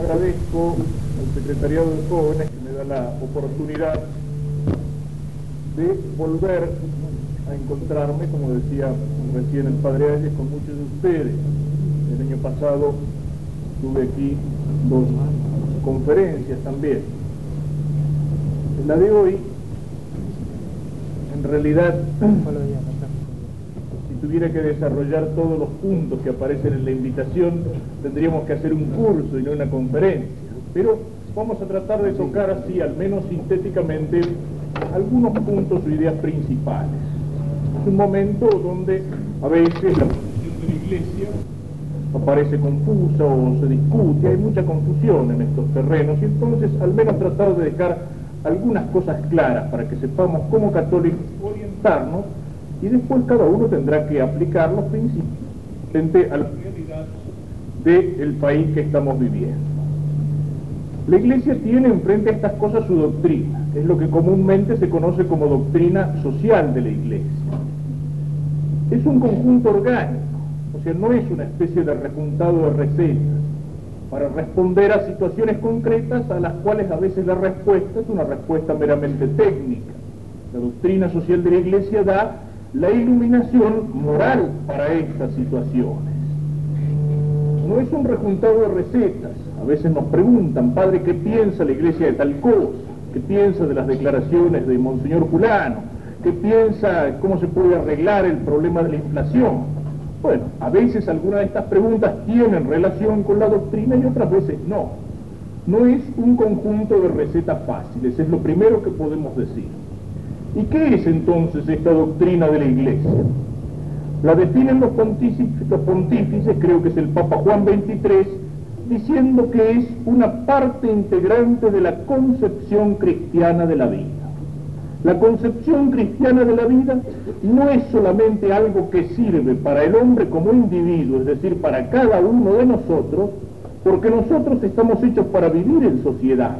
Agradezco al Secretariado de Jóvenes que me da la oportunidad de volver a encontrarme, como decía recién el Padre Ayes, con muchos de ustedes. El año pasado tuve aquí dos conferencias también. En la de hoy, en realidad, tuviera que desarrollar todos los puntos que aparecen en la invitación, tendríamos que hacer un curso y no una conferencia. Pero vamos a tratar de tocar así, al menos sintéticamente, algunos puntos o ideas principales. Es un momento donde a veces la posición de la Iglesia aparece confusa o se discute, hay mucha confusión en estos terrenos y entonces al menos tratar de dejar algunas cosas claras para que sepamos como católicos orientarnos y después cada uno tendrá que aplicar los principios frente a la realidad del país que estamos viviendo. La Iglesia tiene enfrente a estas cosas su doctrina, es lo que comúnmente se conoce como doctrina social de la Iglesia. Es un conjunto orgánico, o sea, no es una especie de rejuntado de recetas para responder a situaciones concretas a las cuales a veces la respuesta es una respuesta meramente técnica. La doctrina social de la Iglesia da la iluminación moral para estas situaciones. No es un rejuntado de recetas. A veces nos preguntan, padre, ¿qué piensa la Iglesia de tal cosa? ¿Qué piensa de las declaraciones de Monseñor Fulano? ¿Qué piensa cómo se puede arreglar el problema de la inflación? Bueno, a veces algunas de estas preguntas tienen relación con la doctrina y otras veces no. No es un conjunto de recetas fáciles, es lo primero que podemos decir. ¿Y qué es entonces esta doctrina de la Iglesia? La definen los pontífices, los pontífices, creo que es el Papa Juan XXIII, diciendo que es una parte integrante de la concepción cristiana de la vida. La concepción cristiana de la vida no es solamente algo que sirve para el hombre como individuo, es decir, para cada uno de nosotros, porque nosotros estamos hechos para vivir en sociedad.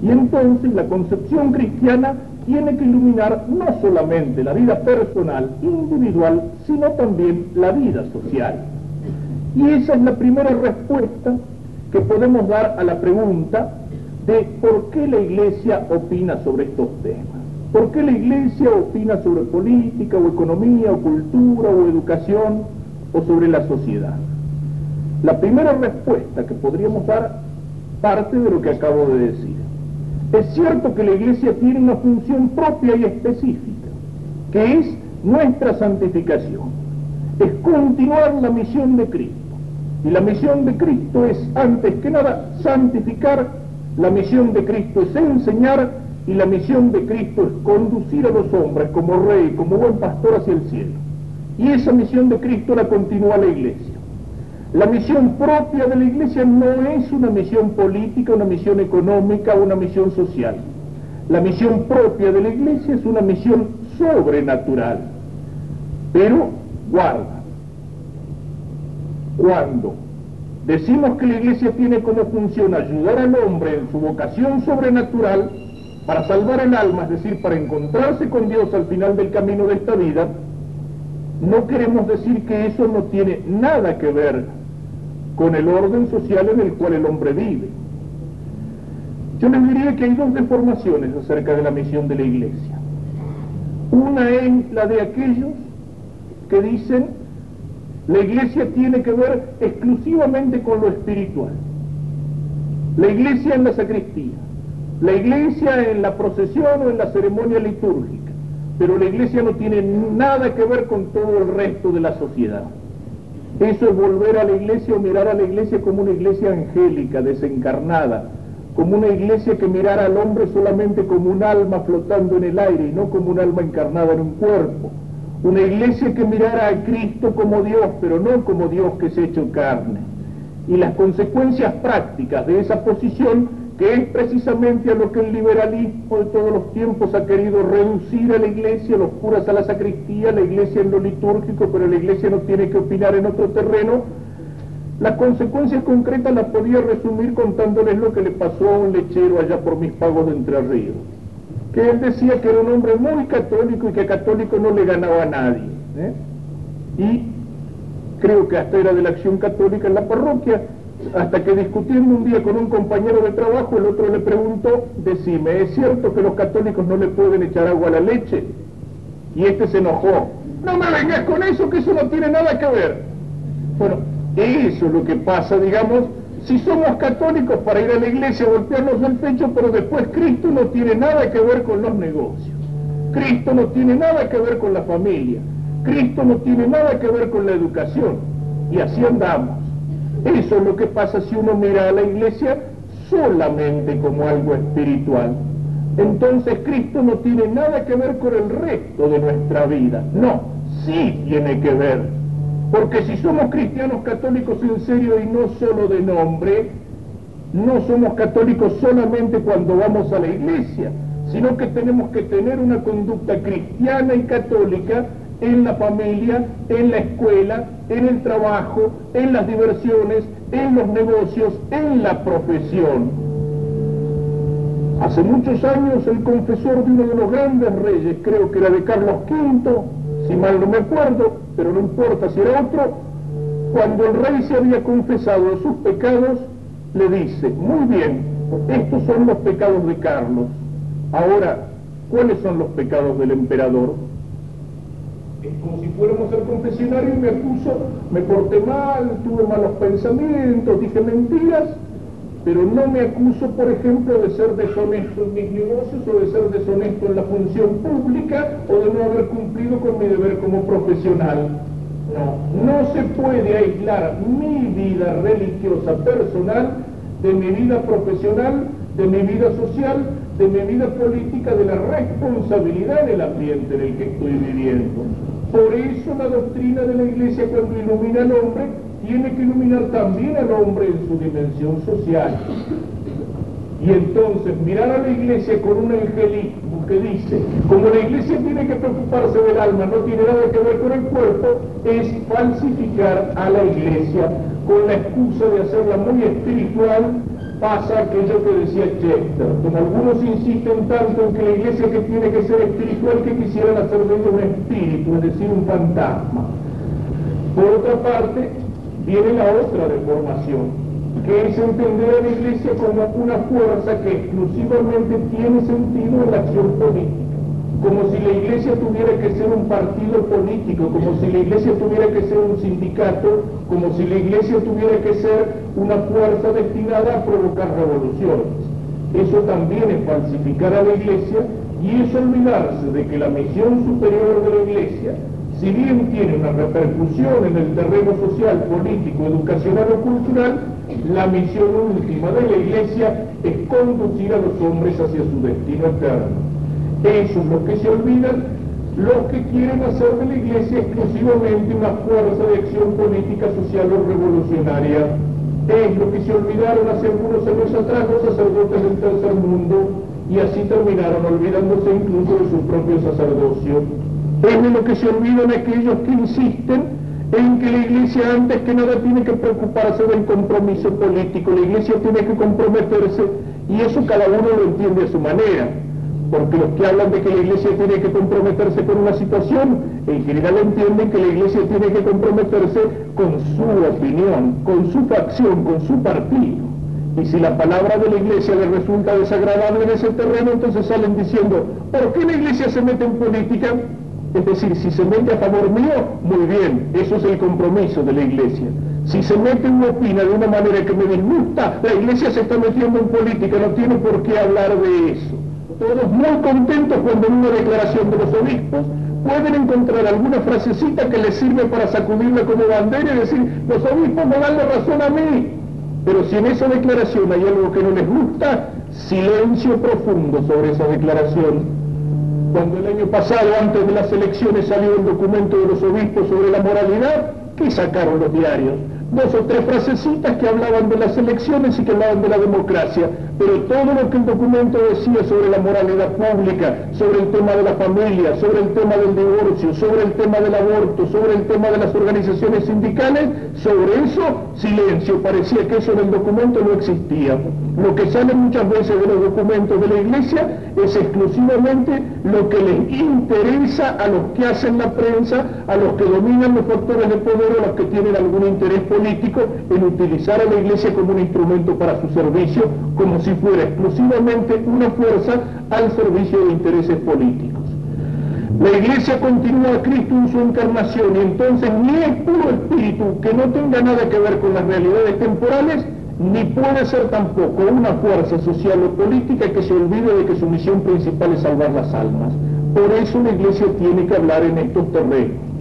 Y entonces la concepción cristiana tiene que iluminar no solamente la vida personal, individual, sino también la vida social. Y esa es la primera respuesta que podemos dar a la pregunta de por qué la Iglesia opina sobre estos temas. ¿Por qué la Iglesia opina sobre política o economía o cultura o educación o sobre la sociedad? La primera respuesta que podríamos dar parte de lo que acabo de decir. Es cierto que la Iglesia tiene una función propia y específica, que es nuestra santificación. Es continuar la misión de Cristo. Y la misión de Cristo es, antes que nada, santificar. La misión de Cristo es enseñar y la misión de Cristo es conducir a los hombres como rey, como buen pastor hacia el cielo. Y esa misión de Cristo la continúa la Iglesia. La misión propia de la Iglesia no es una misión política, una misión económica, una misión social. La misión propia de la Iglesia es una misión sobrenatural. Pero, guarda, cuando decimos que la Iglesia tiene como función ayudar al hombre en su vocación sobrenatural para salvar el alma, es decir, para encontrarse con Dios al final del camino de esta vida, no queremos decir que eso no tiene nada que ver con el orden social en el cual el hombre vive. Yo les diría que hay dos deformaciones acerca de la misión de la iglesia. Una es la de aquellos que dicen la iglesia tiene que ver exclusivamente con lo espiritual. La iglesia en la sacristía, la iglesia en la procesión o en la ceremonia litúrgica, pero la iglesia no tiene nada que ver con todo el resto de la sociedad. Eso es volver a la iglesia o mirar a la iglesia como una iglesia angélica, desencarnada, como una iglesia que mirara al hombre solamente como un alma flotando en el aire y no como un alma encarnada en un cuerpo. Una iglesia que mirara a Cristo como Dios, pero no como Dios que se ha hecho carne. Y las consecuencias prácticas de esa posición que es precisamente a lo que el liberalismo de todos los tiempos ha querido reducir a la iglesia, los curas a la sacristía, la iglesia en lo litúrgico, pero la iglesia no tiene que opinar en otro terreno. Las consecuencias concretas las podía resumir contándoles lo que le pasó a un lechero allá por mis pagos de Entre Ríos, que él decía que era un hombre muy católico y que católico no le ganaba a nadie. ¿eh? Y creo que hasta era de la acción católica en la parroquia, Hasta que discutiendo un día con un compañero de trabajo, el otro le preguntó, decime, ¿es cierto que los católicos no le pueden echar agua a la leche? Y este se enojó. No me vengas con eso, que eso no tiene nada que ver. Bueno, eso es lo que pasa, digamos, si somos católicos para ir a la iglesia a golpearnos el pecho, pero después Cristo no tiene nada que ver con los negocios. Cristo no tiene nada que ver con la familia. Cristo no tiene nada que ver con la educación. Y así andamos. Eso es lo que pasa si uno mira a la iglesia solamente como algo espiritual. Entonces Cristo no tiene nada que ver con el resto de nuestra vida. No, sí tiene que ver. Porque si somos cristianos católicos en serio y no solo de nombre, no somos católicos solamente cuando vamos a la iglesia, sino que tenemos que tener una conducta cristiana y católica en la familia, en la escuela, en el trabajo, en las diversiones, en los negocios, en la profesión. Hace muchos años el confesor de uno de los grandes reyes, creo que era de Carlos V, si mal no me acuerdo, pero no importa si era otro, cuando el rey se había confesado sus pecados, le dice, muy bien, estos son los pecados de Carlos. Ahora, ¿cuáles son los pecados del emperador? Es como si fuéramos al confesionario y me acuso, me porté mal, tuve malos pensamientos, dije mentiras, pero no me acuso, por ejemplo, de ser deshonesto en mis negocios o de ser deshonesto en la función pública o de no haber cumplido con mi deber como profesional. No, no se puede aislar mi vida religiosa personal de mi vida profesional, de mi vida social, de mi vida política, de la responsabilidad del ambiente en el que estoy viviendo. Por eso la doctrina de la Iglesia cuando ilumina al hombre tiene que iluminar también al hombre en su dimensión social. Y entonces mirar a la iglesia con un angelismo que dice, como la iglesia tiene que preocuparse del alma, no tiene nada que ver con el cuerpo, es falsificar a la iglesia con la excusa de hacerla muy espiritual, pasa aquello que decía Chester. Como algunos insisten tanto en que la iglesia que tiene que ser espiritual que quisieran hacer de ella un espíritu, es decir, un fantasma. Por otra parte, viene la otra deformación, que es entender a la iglesia como una fuerza que exclusivamente tiene sentido en la acción política, como si la iglesia tuviera que ser un partido político, como si la iglesia tuviera que ser un sindicato, como si la iglesia tuviera que ser una fuerza destinada a provocar revoluciones. Eso también es falsificar a la iglesia y es olvidarse de que la misión superior de la iglesia si bien tiene una repercusión en el terreno social, político, educacional o cultural, la misión última de la Iglesia es conducir a los hombres hacia su destino eterno. Eso es lo que se olvidan los que quieren hacer de la Iglesia exclusivamente una fuerza de acción política, social o revolucionaria. Es lo que se olvidaron hace algunos años atrás los sacerdotes del tercer mundo y así terminaron olvidándose incluso de su propio sacerdocio. Es de lo que se olvidan aquellos que insisten en que la iglesia antes que nada tiene que preocuparse del compromiso político, la iglesia tiene que comprometerse y eso cada uno lo entiende a su manera, porque los que hablan de que la iglesia tiene que comprometerse con una situación, en general entienden que la iglesia tiene que comprometerse con su opinión, con su facción, con su partido. Y si la palabra de la iglesia le resulta desagradable en ese terreno, entonces salen diciendo, ¿por qué la iglesia se mete en política? Es decir, si se mete a favor mío, muy bien, eso es el compromiso de la iglesia. Si se mete una opina de una manera que me disgusta, la iglesia se está metiendo en política, no tiene por qué hablar de eso. Todos muy contentos cuando en una declaración de los obispos pueden encontrar alguna frasecita que les sirve para sacudirla como bandera y decir, los obispos me dan la razón a mí. Pero si en esa declaración hay algo que no les gusta, silencio profundo sobre esa declaración cuando el año pasado, antes de las elecciones, salió el documento de los obispos sobre la moralidad, ¿qué sacaron los diarios? Dos o tres frasecitas que hablaban de las elecciones y que hablaban de la democracia. Pero todo lo que el documento decía sobre la moralidad pública, sobre el tema de la familia, sobre el tema del divorcio, sobre el tema del aborto, sobre el tema de las organizaciones sindicales, sobre eso, silencio, parecía que eso en el documento no existía. Lo que sale muchas veces de los documentos de la Iglesia es exclusivamente lo que les interesa a los que hacen la prensa, a los que dominan los factores de poder o a los que tienen algún interés político político en utilizar a la iglesia como un instrumento para su servicio, como si fuera exclusivamente una fuerza al servicio de intereses políticos. La iglesia continúa a Cristo en su encarnación y entonces ni es puro espíritu que no tenga nada que ver con las realidades temporales, ni puede ser tampoco una fuerza social o política que se olvide de que su misión principal es salvar las almas. Por eso la iglesia tiene que hablar en estos terrenos,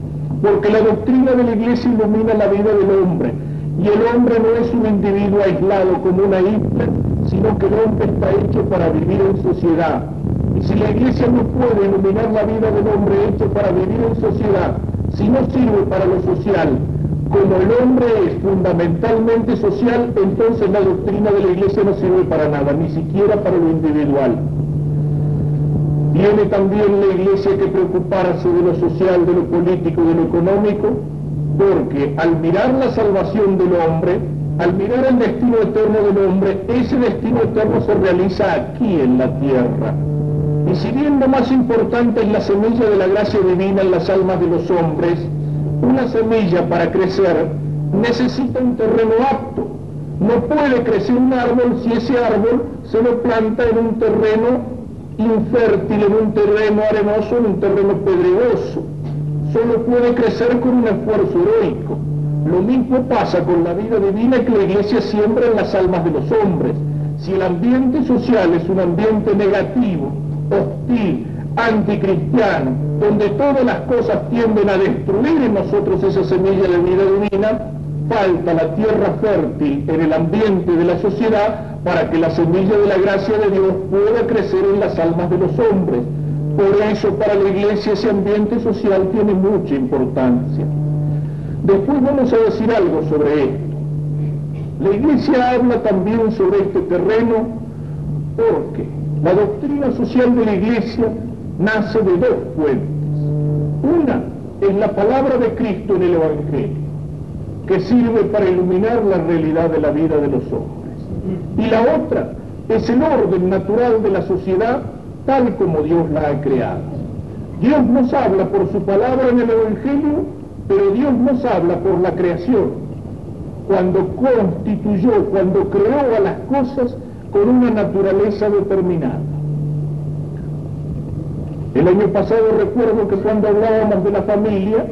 porque la doctrina de la iglesia ilumina la vida del hombre, y el hombre no es un individuo aislado como una isla, sino que el hombre está hecho para vivir en sociedad, y si la iglesia no puede iluminar la vida del hombre hecho para vivir en sociedad, si no sirve para lo social, como el hombre es fundamentalmente social, entonces la doctrina de la iglesia no sirve para nada, ni siquiera para lo individual. Tiene también la iglesia que preocuparse de lo social, de lo político, de lo económico, porque al mirar la salvación del hombre, al mirar el destino eterno del hombre, ese destino eterno se realiza aquí en la tierra. Y si bien lo más importante es la semilla de la gracia divina en las almas de los hombres, una semilla para crecer necesita un terreno apto. No puede crecer un árbol si ese árbol se lo planta en un terreno infértil, en un terreno arenoso, en un terreno pedregoso. Solo puede crecer con un esfuerzo heroico. Lo mismo pasa con la vida divina que la iglesia siembra en las almas de los hombres. Si el ambiente social es un ambiente negativo, hostil, anticristiano, donde todas las cosas tienden a destruir en nosotros esa semilla de vida divina, falta la tierra fértil en el ambiente de la sociedad para que la semilla de la gracia de Dios pueda crecer en las almas de los hombres. Por eso para la iglesia ese ambiente social tiene mucha importancia. Después vamos a decir algo sobre esto. La iglesia habla también sobre este terreno porque la doctrina social de la iglesia nace de dos fuentes. Una es la palabra de Cristo en el Evangelio, que sirve para iluminar la realidad de la vida de los hombres. Y la otra es el orden natural de la sociedad tal como Dios la ha creado. Dios nos habla por su palabra en el Evangelio, pero Dios nos habla por la creación, cuando constituyó, cuando creó a las cosas con una naturaleza determinada. El año pasado recuerdo que cuando hablábamos de la familia,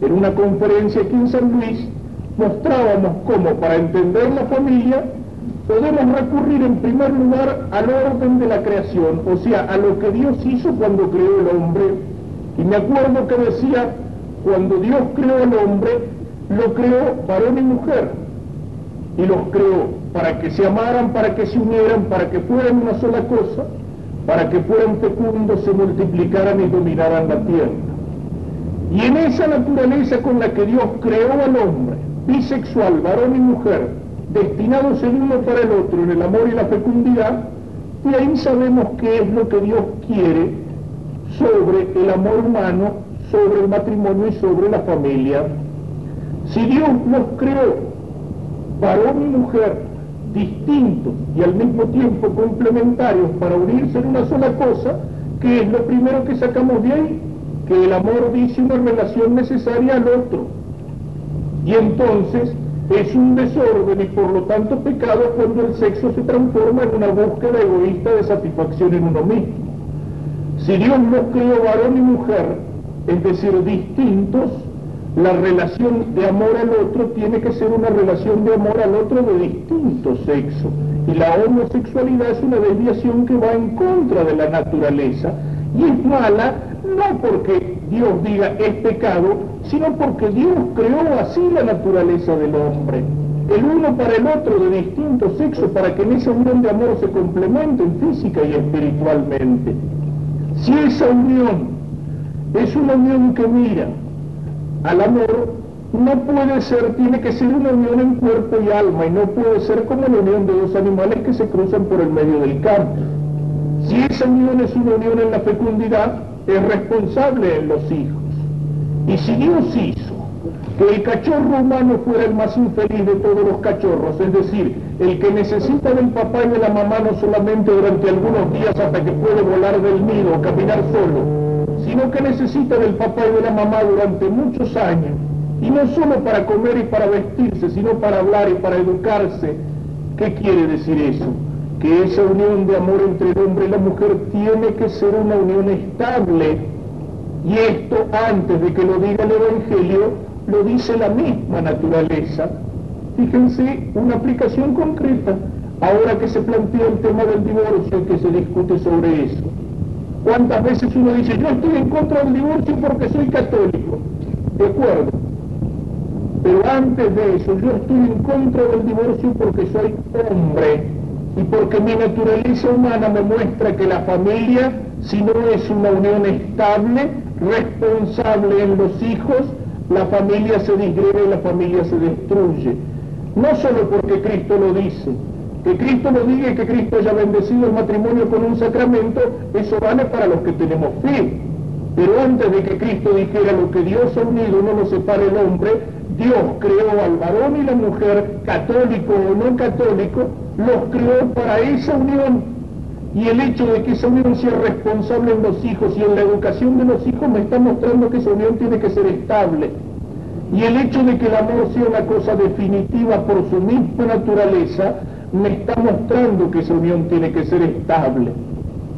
en una conferencia aquí en San Luis, mostrábamos cómo para entender la familia podemos recurrir en primer lugar al orden de la creación, o sea, a lo que Dios hizo cuando creó el hombre. Y me acuerdo que decía, cuando Dios creó al hombre, lo creó varón y mujer, y los creó para que se amaran, para que se unieran, para que fueran una sola cosa, para que fueran fecundos, se multiplicaran y dominaran la tierra. Y en esa naturaleza con la que Dios creó al hombre, bisexual, varón y mujer, destinados el uno para el otro en el amor y la fecundidad, y ahí sabemos qué es lo que Dios quiere sobre el amor humano, sobre el matrimonio y sobre la familia. Si Dios nos creó varón y mujer distintos y al mismo tiempo complementarios para unirse en una sola cosa, que es lo primero que sacamos de ahí, que el amor dice una relación necesaria al otro. Y entonces es un desorden y por lo tanto pecado cuando el sexo se transforma en una búsqueda egoísta de satisfacción en uno mismo. Si Dios nos creó varón y mujer, es decir, distintos, la relación de amor al otro tiene que ser una relación de amor al otro de distinto sexo. Y la homosexualidad es una desviación que va en contra de la naturaleza. Y es mala no porque Dios diga es pecado, sino porque Dios creó así la naturaleza del hombre. El uno para el otro de distinto sexo, para que en esa unión de amor se complementen física y espiritualmente. Si esa unión es una unión que mira al amor no puede ser, tiene que ser una unión en cuerpo y alma y no puede ser como la unión de dos animales que se cruzan por el medio del campo. Si esa unión es una unión en la fecundidad, es responsable en los hijos. Y si Dios hizo que el cachorro humano fuera el más infeliz de todos los cachorros, es decir, el que necesita del papá y de la mamá no solamente durante algunos días hasta que puede volar del nido o caminar solo, sino que necesita del papá y de la mamá durante muchos años, Y no solo para comer y para vestirse, sino para hablar y para educarse. ¿Qué quiere decir eso? Que esa unión de amor entre el hombre y la mujer tiene que ser una unión estable. Y esto, antes de que lo diga el Evangelio, lo dice la misma naturaleza. Fíjense una aplicación concreta ahora que se plantea el tema del divorcio y que se discute sobre eso. ¿Cuántas veces uno dice, yo estoy en contra del divorcio porque soy católico? De acuerdo. Pero antes de eso, yo estoy en contra del divorcio porque soy hombre y porque mi naturaleza humana me muestra que la familia, si no es una unión estable, responsable en los hijos, la familia se disgrega y la familia se destruye. No solo porque Cristo lo dice, que Cristo lo diga y que Cristo haya bendecido el matrimonio con un sacramento, eso vale para los que tenemos fe. Pero antes de que Cristo dijera lo que Dios ha unido no lo separe el hombre, Dios creó al varón y la mujer, católico o no católico, los creó para esa unión. Y el hecho de que esa unión sea responsable en los hijos y en la educación de los hijos me está mostrando que esa unión tiene que ser estable. Y el hecho de que el amor sea una cosa definitiva por su misma naturaleza, me está mostrando que esa unión tiene que ser estable.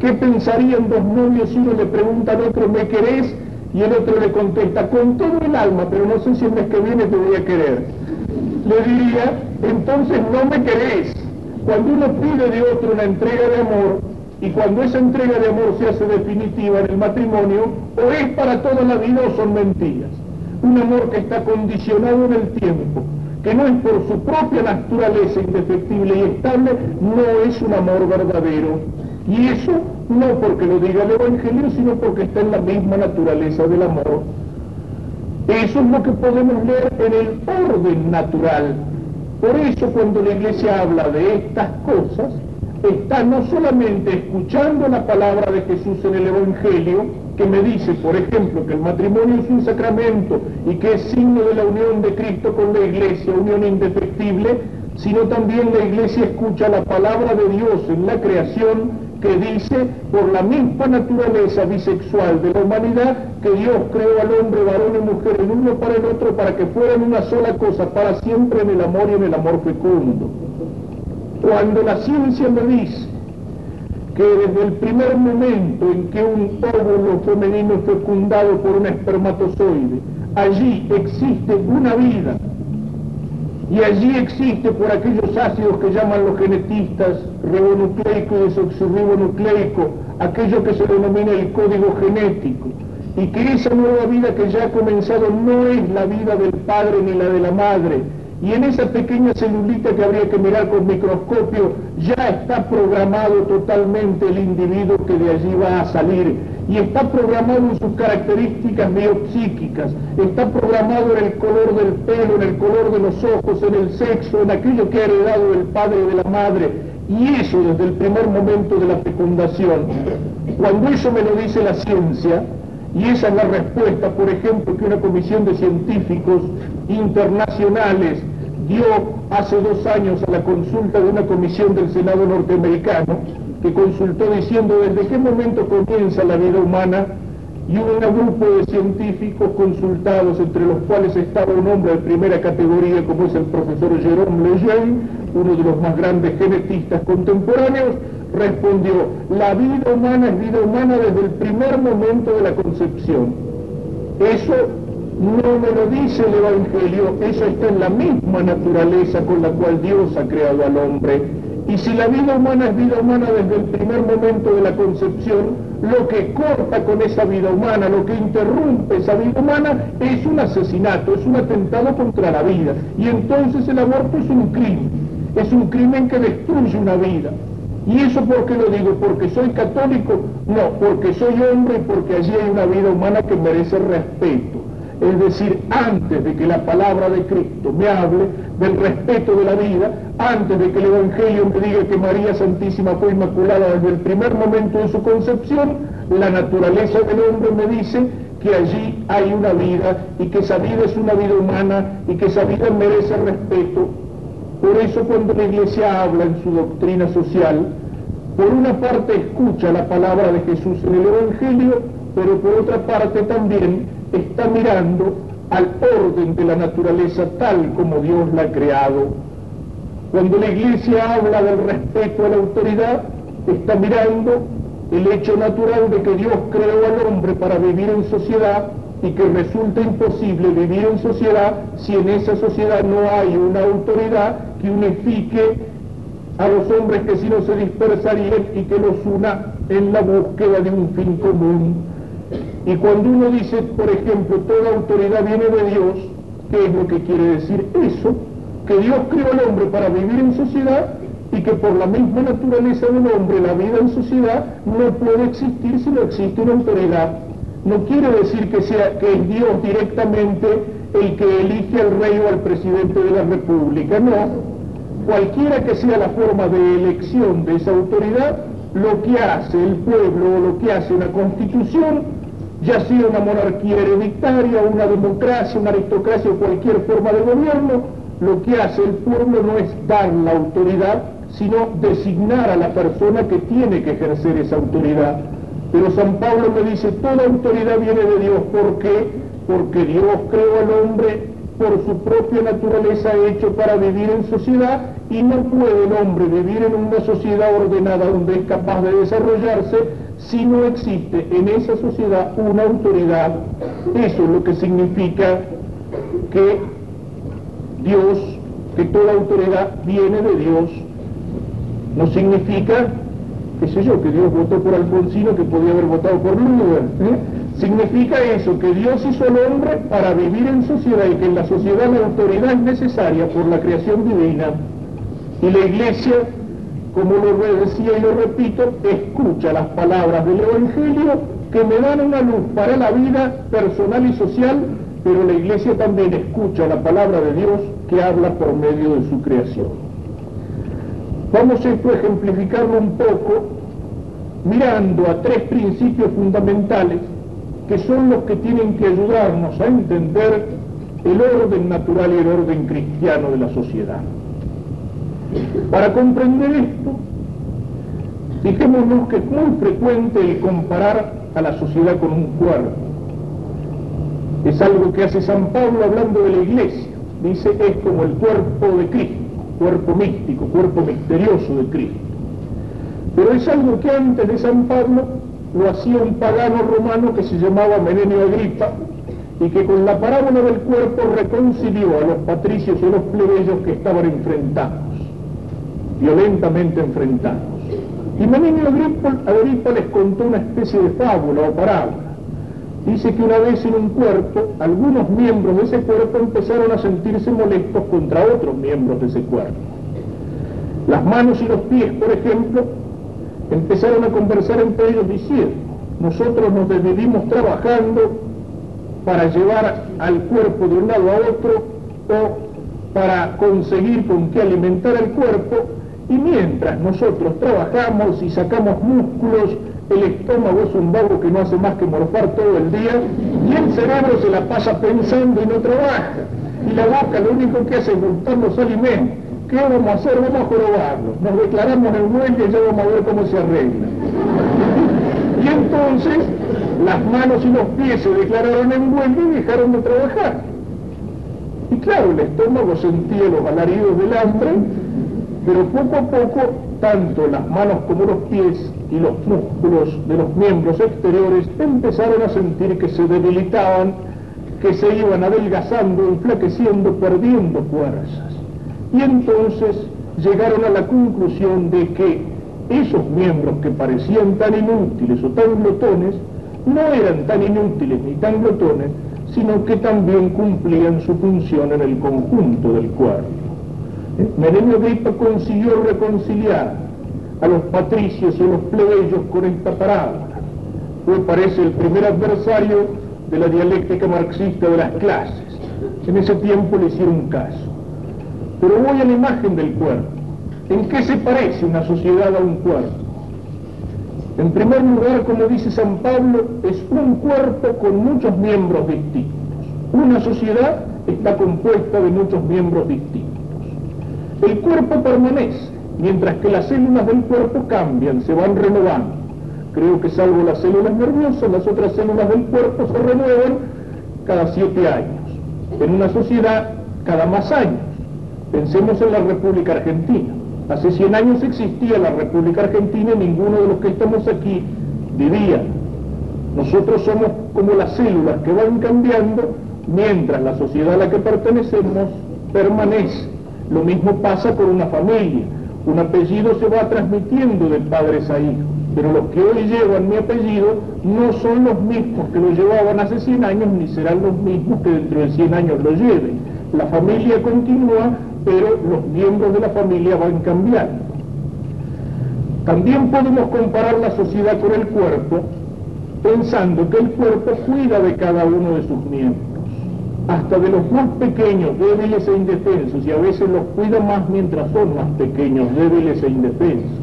¿Qué pensarían dos novios si uno le pregunta al otro, ¿me querés? Y el otro le contesta, con todo el alma, pero no sé si el mes que viene te voy a querer. Le diría, entonces no me querés. Cuando uno pide de otro una entrega de amor, y cuando esa entrega de amor se hace definitiva en el matrimonio, o es para toda la vida o son mentiras. Un amor que está condicionado en el tiempo, que no es por su propia naturaleza indefectible y estable, no es un amor verdadero. Y eso no porque lo diga el Evangelio, sino porque está en la misma naturaleza del amor. Eso es lo que podemos leer en el orden natural. Por eso cuando la iglesia habla de estas cosas, está no solamente escuchando la palabra de Jesús en el Evangelio, que me dice, por ejemplo, que el matrimonio es un sacramento y que es signo de la unión de Cristo con la iglesia, unión indefectible, sino también la iglesia escucha la palabra de Dios en la creación que dice, por la misma naturaleza bisexual de la humanidad, que Dios creó al hombre, varón y mujer, el uno para el otro, para que fueran una sola cosa, para siempre en el amor y en el amor fecundo. Cuando la ciencia me dice que desde el primer momento en que un óvulo femenino es fecundado por un espermatozoide, allí existe una vida y allí existe por aquellos ácidos que llaman los genetistas ribonucleico y desoxirribonucleico, aquello que se denomina el código genético, y que esa nueva vida que ya ha comenzado no es la vida del padre ni la de la madre, y en esa pequeña celulita que habría que mirar con microscopio ya está programado totalmente el individuo que de allí va a salir. Y está programado en sus características biopsíquicas, está programado en el color del pelo, en el color de los ojos, en el sexo, en aquello que ha heredado del padre de la madre, y eso desde el primer momento de la fecundación. Cuando eso me lo dice la ciencia, y esa es la respuesta, por ejemplo, que una comisión de científicos internacionales dio hace dos años a la consulta de una comisión del Senado norteamericano, que consultó diciendo desde qué momento comienza la vida humana, y un grupo de científicos consultados, entre los cuales estaba un hombre de primera categoría como es el profesor Jérôme Lejeune, uno de los más grandes genetistas contemporáneos, respondió, la vida humana es vida humana desde el primer momento de la concepción. Eso no me lo dice el Evangelio, eso está en la misma naturaleza con la cual Dios ha creado al hombre. Y si la vida humana es vida humana desde el primer momento de la concepción, lo que corta con esa vida humana, lo que interrumpe esa vida humana, es un asesinato, es un atentado contra la vida. Y entonces el aborto es un crimen, es un crimen que destruye una vida. ¿Y eso por qué lo digo? ¿Porque soy católico? No, porque soy hombre y porque allí hay una vida humana que merece respeto. Es decir, antes de que la palabra de Cristo me hable del respeto de la vida, antes de que el Evangelio me diga que María Santísima fue inmaculada desde el primer momento de su concepción, la naturaleza del hombre me dice que allí hay una vida y que esa vida es una vida humana y que esa vida merece respeto. Por eso cuando la Iglesia habla en su doctrina social, por una parte escucha la palabra de Jesús en el Evangelio, pero por otra parte también está mirando al orden de la naturaleza tal como Dios la ha creado. Cuando la Iglesia habla del respeto a la autoridad, está mirando el hecho natural de que Dios creó al hombre para vivir en sociedad y que resulta imposible vivir en sociedad si en esa sociedad no hay una autoridad que unifique a los hombres que si no se dispersarían y que los una en la búsqueda de un fin común. Y cuando uno dice, por ejemplo, toda autoridad viene de Dios, ¿qué es lo que quiere decir eso? Que Dios creó al hombre para vivir en sociedad y que por la misma naturaleza del hombre la vida en sociedad no puede existir si no existe una autoridad. No quiere decir que sea que es Dios directamente el que elige al rey o al presidente de la república, no. Cualquiera que sea la forma de elección de esa autoridad, lo que hace el pueblo o lo que hace una constitución, ya sea una monarquía hereditaria, una democracia, una aristocracia o cualquier forma de gobierno, lo que hace el pueblo no es dar la autoridad, sino designar a la persona que tiene que ejercer esa autoridad. Pero San Pablo me dice, toda autoridad viene de Dios. ¿Por qué? Porque Dios creó al hombre por su propia naturaleza hecho para vivir en sociedad y no puede el hombre vivir en una sociedad ordenada donde es capaz de desarrollarse si no existe en esa sociedad una autoridad. Eso es lo que significa que Dios, que toda autoridad viene de Dios. No significa, qué sé yo, que Dios votó por Alfonsino que podía haber votado por Luder. ¿eh? Significa eso, que Dios hizo al hombre para vivir en sociedad y que en la sociedad la autoridad es necesaria por la creación divina. Y la iglesia, como lo decía y lo repito, escucha las palabras del Evangelio que me dan una luz para la vida personal y social, pero la iglesia también escucha la palabra de Dios que habla por medio de su creación. Vamos esto a ejemplificarlo un poco mirando a tres principios fundamentales que son los que tienen que ayudarnos a entender el orden natural y el orden cristiano de la sociedad. Para comprender esto, fijémonos que es muy frecuente el comparar a la sociedad con un cuerpo. Es algo que hace San Pablo hablando de la iglesia. Dice, es como el cuerpo de Cristo, cuerpo místico, cuerpo misterioso de Cristo. Pero es algo que antes de San Pablo lo hacía un pagano romano que se llamaba Menenio Agripa y que con la parábola del cuerpo reconcilió a los patricios y a los plebeyos que estaban enfrentados, violentamente enfrentados. Y Agripa, Agripa les contó una especie de fábula o parábola. Dice que una vez en un cuerpo, algunos miembros de ese cuerpo empezaron a sentirse molestos contra otros miembros de ese cuerpo. Las manos y los pies, por ejemplo, empezaron a conversar entre ellos diciendo, nosotros nos dividimos trabajando para llevar al cuerpo de un lado a otro o para conseguir con qué alimentar al cuerpo y mientras nosotros trabajamos y sacamos músculos, el estómago es un vago que no hace más que morfar todo el día y el cerebro se la pasa pensando y no trabaja y la boca lo único que hace es gustar los alimentos ¿Qué vamos a hacer? Vamos a jorobarlo. Nos declaramos en el muelle y ya vamos a ver cómo se arregla. Y entonces las manos y los pies se declararon en huelga y dejaron de trabajar. Y claro, el estómago sentía los alaridos del hambre, pero poco a poco, tanto las manos como los pies y los músculos de los miembros exteriores empezaron a sentir que se debilitaban, que se iban adelgazando, enflaqueciendo, perdiendo fuerzas. Y entonces llegaron a la conclusión de que esos miembros que parecían tan inútiles o tan glotones, no eran tan inútiles ni tan glotones, sino que también cumplían su función en el conjunto del cuerpo. ¿Eh? Merenio Agripa consiguió reconciliar a los patricios y a los plebeyos con esta parábola. Fue, parece, el primer adversario de la dialéctica marxista de las clases. En ese tiempo le hicieron caso. Pero voy a la imagen del cuerpo. ¿En qué se parece una sociedad a un cuerpo? En primer lugar, como dice San Pablo, es un cuerpo con muchos miembros distintos. Una sociedad está compuesta de muchos miembros distintos. El cuerpo permanece, mientras que las células del cuerpo cambian, se van renovando. Creo que salvo las células nerviosas, las otras células del cuerpo se renuevan cada siete años. en una sociedad cada más años. Pensemos en la República Argentina. Hace 100 años existía la República Argentina y ninguno de los que estamos aquí vivía. Nosotros somos como las células que van cambiando mientras la sociedad a la que pertenecemos permanece. Lo mismo pasa con una familia. Un apellido se va transmitiendo de padres a hijos, pero los que hoy llevan mi apellido no son los mismos que lo llevaban hace 100 años, ni serán los mismos que dentro de 100 años lo lleven. La familia continúa, pero los miembros de la familia van cambiando. También podemos comparar la sociedad con el cuerpo, pensando que el cuerpo cuida de cada uno de sus miembros hasta de los más pequeños, débiles e indefensos, y a veces los cuida más mientras son más pequeños, débiles e indefensos.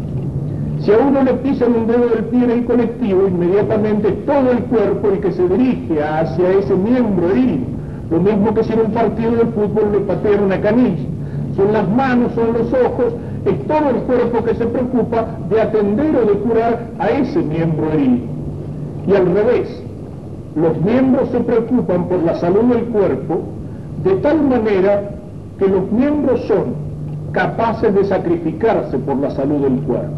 Si a uno le pisan un dedo del pie en el colectivo, inmediatamente todo el cuerpo el que se dirige hacia ese miembro herido. Lo mismo que si en un partido de fútbol le patean una canilla. Son las manos, son los ojos, es todo el cuerpo que se preocupa de atender o de curar a ese miembro herido. Y al revés, los miembros se preocupan por la salud del cuerpo de tal manera que los miembros son capaces de sacrificarse por la salud del cuerpo.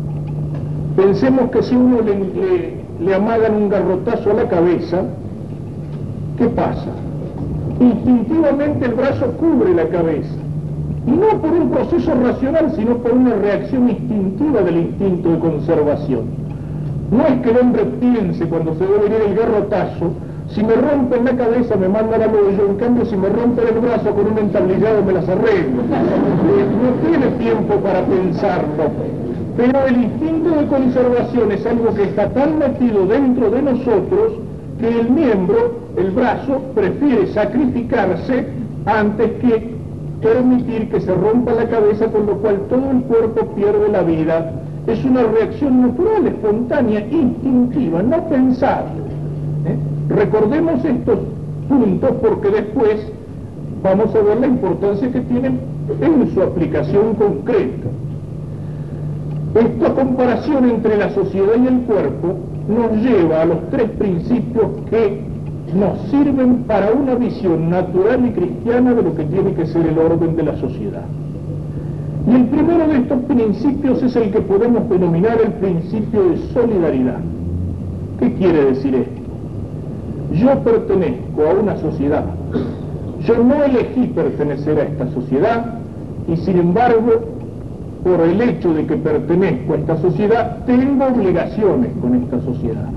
Pensemos que si uno le, le, amagan un garrotazo a la cabeza, ¿qué pasa? Instintivamente el brazo cubre la cabeza. Y no por un proceso racional, sino por una reacción instintiva del instinto de conservación. No es que el hombre piense cuando se ve venir el garrotazo, si me rompen la cabeza me mandan al hoyo, en cambio si me rompen el brazo con un entablillado me las arreglo. No tiene tiempo para pensarlo. Pero el instinto de conservación es algo que está tan metido dentro de nosotros que el miembro, el brazo, prefiere sacrificarse antes que permitir que se rompa la cabeza, con lo cual todo el cuerpo pierde la vida. Es una reacción natural, espontánea, instintiva, no pensada. ¿eh? Recordemos estos puntos porque después vamos a ver la importancia que tienen en su aplicación concreta. Esta comparación entre la sociedad y el cuerpo nos lleva a los tres principios que nos sirven para una visión natural y cristiana de lo que tiene que ser el orden de la sociedad. Y el primero de estos principios es el que podemos denominar el principio de solidaridad. ¿Qué quiere decir esto? Yo pertenezco a una sociedad. Yo no elegí pertenecer a esta sociedad y sin embargo, por el hecho de que pertenezco a esta sociedad, tengo obligaciones con esta sociedad.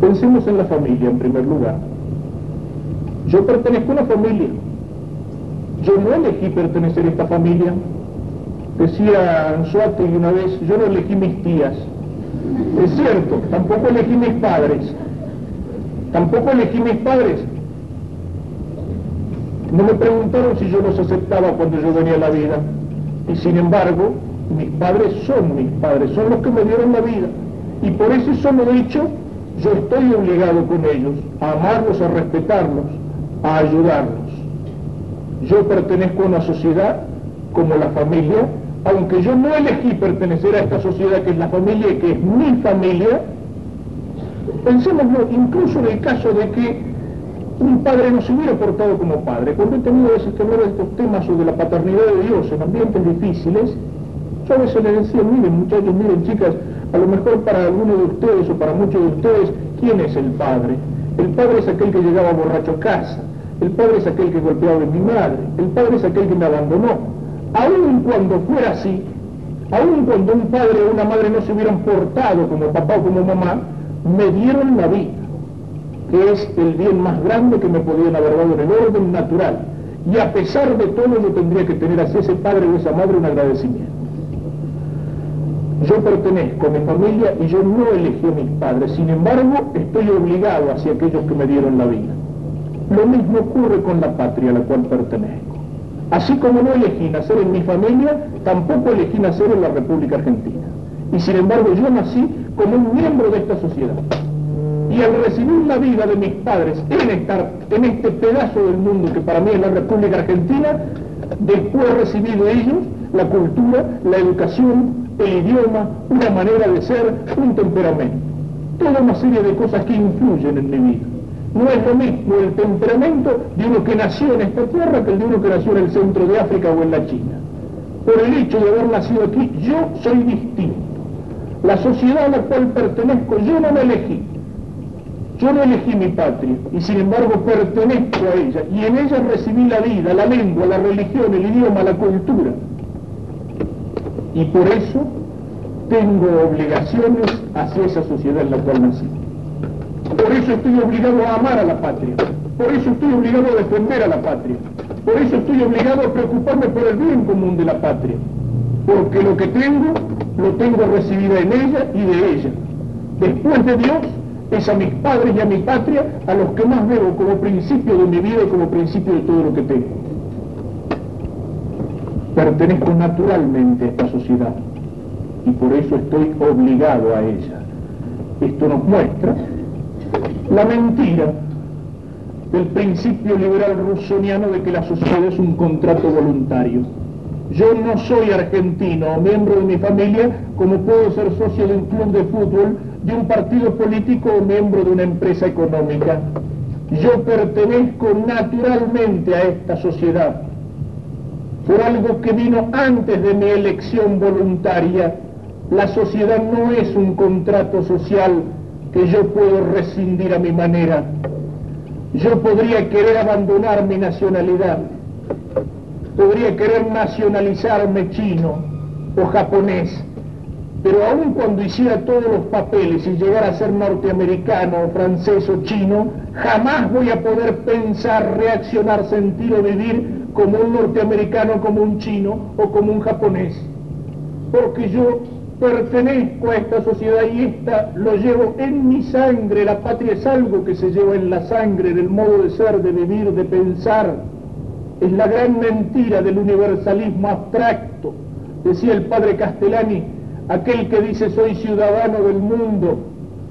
Pensemos en la familia en primer lugar. Yo pertenezco a una familia. Yo no elegí pertenecer a esta familia. Decía Anzuate una vez, yo no elegí mis tías. Es cierto, tampoco elegí mis padres. Tampoco elegí mis padres. No me preguntaron si yo los aceptaba cuando yo venía a la vida. Y sin embargo, mis padres son mis padres, son los que me dieron la vida. Y por ese solo hecho, yo estoy obligado con ellos a amarlos, a respetarlos, a ayudarlos. Yo pertenezco a una sociedad como la familia, aunque yo no elegí pertenecer a esta sociedad que es la familia y que es mi familia, Pensémoslo incluso en el caso de que un padre no se hubiera portado como padre. Cuando he tenido veces que hablar de estos temas o de la paternidad de Dios en ambientes difíciles, yo a veces les decía, miren muchachos, miren chicas, a lo mejor para algunos de ustedes o para muchos de ustedes, ¿quién es el padre? El padre es aquel que llegaba borracho a casa, el padre es aquel que golpeaba a mi madre, el padre es aquel que me abandonó. Aun cuando fuera así, aun cuando un padre o una madre no se hubieran portado como papá o como mamá, me dieron la vida, que es el bien más grande que me podían haber dado en el orden natural. Y a pesar de todo yo tendría que tener hacia ese padre o esa madre un agradecimiento. Yo pertenezco a mi familia y yo no elegí a mis padres, sin embargo estoy obligado hacia aquellos que me dieron la vida. Lo mismo ocurre con la patria a la cual pertenezco. Así como no elegí nacer en mi familia, tampoco elegí nacer en la República Argentina. Y sin embargo yo nací como un miembro de esta sociedad. Y al recibir la vida de mis padres en, en este pedazo del mundo que para mí es la República Argentina, después recibí de ellos la cultura, la educación, el idioma, una manera de ser, un temperamento. Toda una serie de cosas que influyen en mi vida. No es lo mismo el temperamento de uno que nació en esta tierra que el de uno que nació en el centro de África o en la China. Por el hecho de haber nacido aquí, yo soy distinto. La sociedad a la cual pertenezco, yo no me elegí. Yo no elegí mi patria y sin embargo pertenezco a ella y en ella recibí la vida, la lengua, la religión, el idioma, la cultura. Y por eso tengo obligaciones hacia esa sociedad en la cual nací. Por eso estoy obligado a amar a la patria. Por eso estoy obligado a defender a la patria. Por eso estoy obligado a preocuparme por el bien común de la patria. Porque lo que tengo, lo tengo recibido en ella y de ella. Después de Dios, es a mis padres y a mi patria a los que más veo como principio de mi vida y como principio de todo lo que tengo. Pertenezco naturalmente a esta sociedad y por eso estoy obligado a ella. Esto nos muestra la mentira del principio liberal rusoniano de que la sociedad es un contrato voluntario. Yo no soy argentino miembro de mi familia como puedo ser socio de un club de fútbol, de un partido político o miembro de una empresa económica. Yo pertenezco naturalmente a esta sociedad por algo que vino antes de mi elección voluntaria. La sociedad no es un contrato social que yo puedo rescindir a mi manera. Yo podría querer abandonar mi nacionalidad, podría querer nacionalizarme chino o japonés, pero aun cuando hiciera todos los papeles y llegara a ser norteamericano o francés o chino, jamás voy a poder pensar, reaccionar, sentir o vivir como un norteamericano, como un chino o como un japonés, porque yo pertenezco a esta sociedad y esta lo llevo en mi sangre. La patria es algo que se lleva en la sangre, en el modo de ser, de vivir, de pensar. Es la gran mentira del universalismo abstracto. Decía el padre Castellani, aquel que dice soy ciudadano del mundo,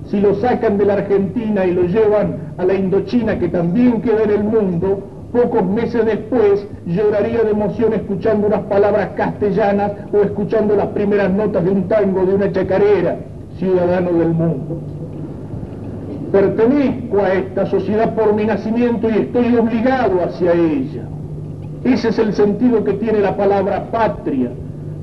si lo sacan de la Argentina y lo llevan a la Indochina, que también queda en el mundo, pocos meses después lloraría de emoción escuchando unas palabras castellanas o escuchando las primeras notas de un tango de una chacarera, ciudadano del mundo. Pertenezco a esta sociedad por mi nacimiento y estoy obligado hacia ella. Ese es el sentido que tiene la palabra patria.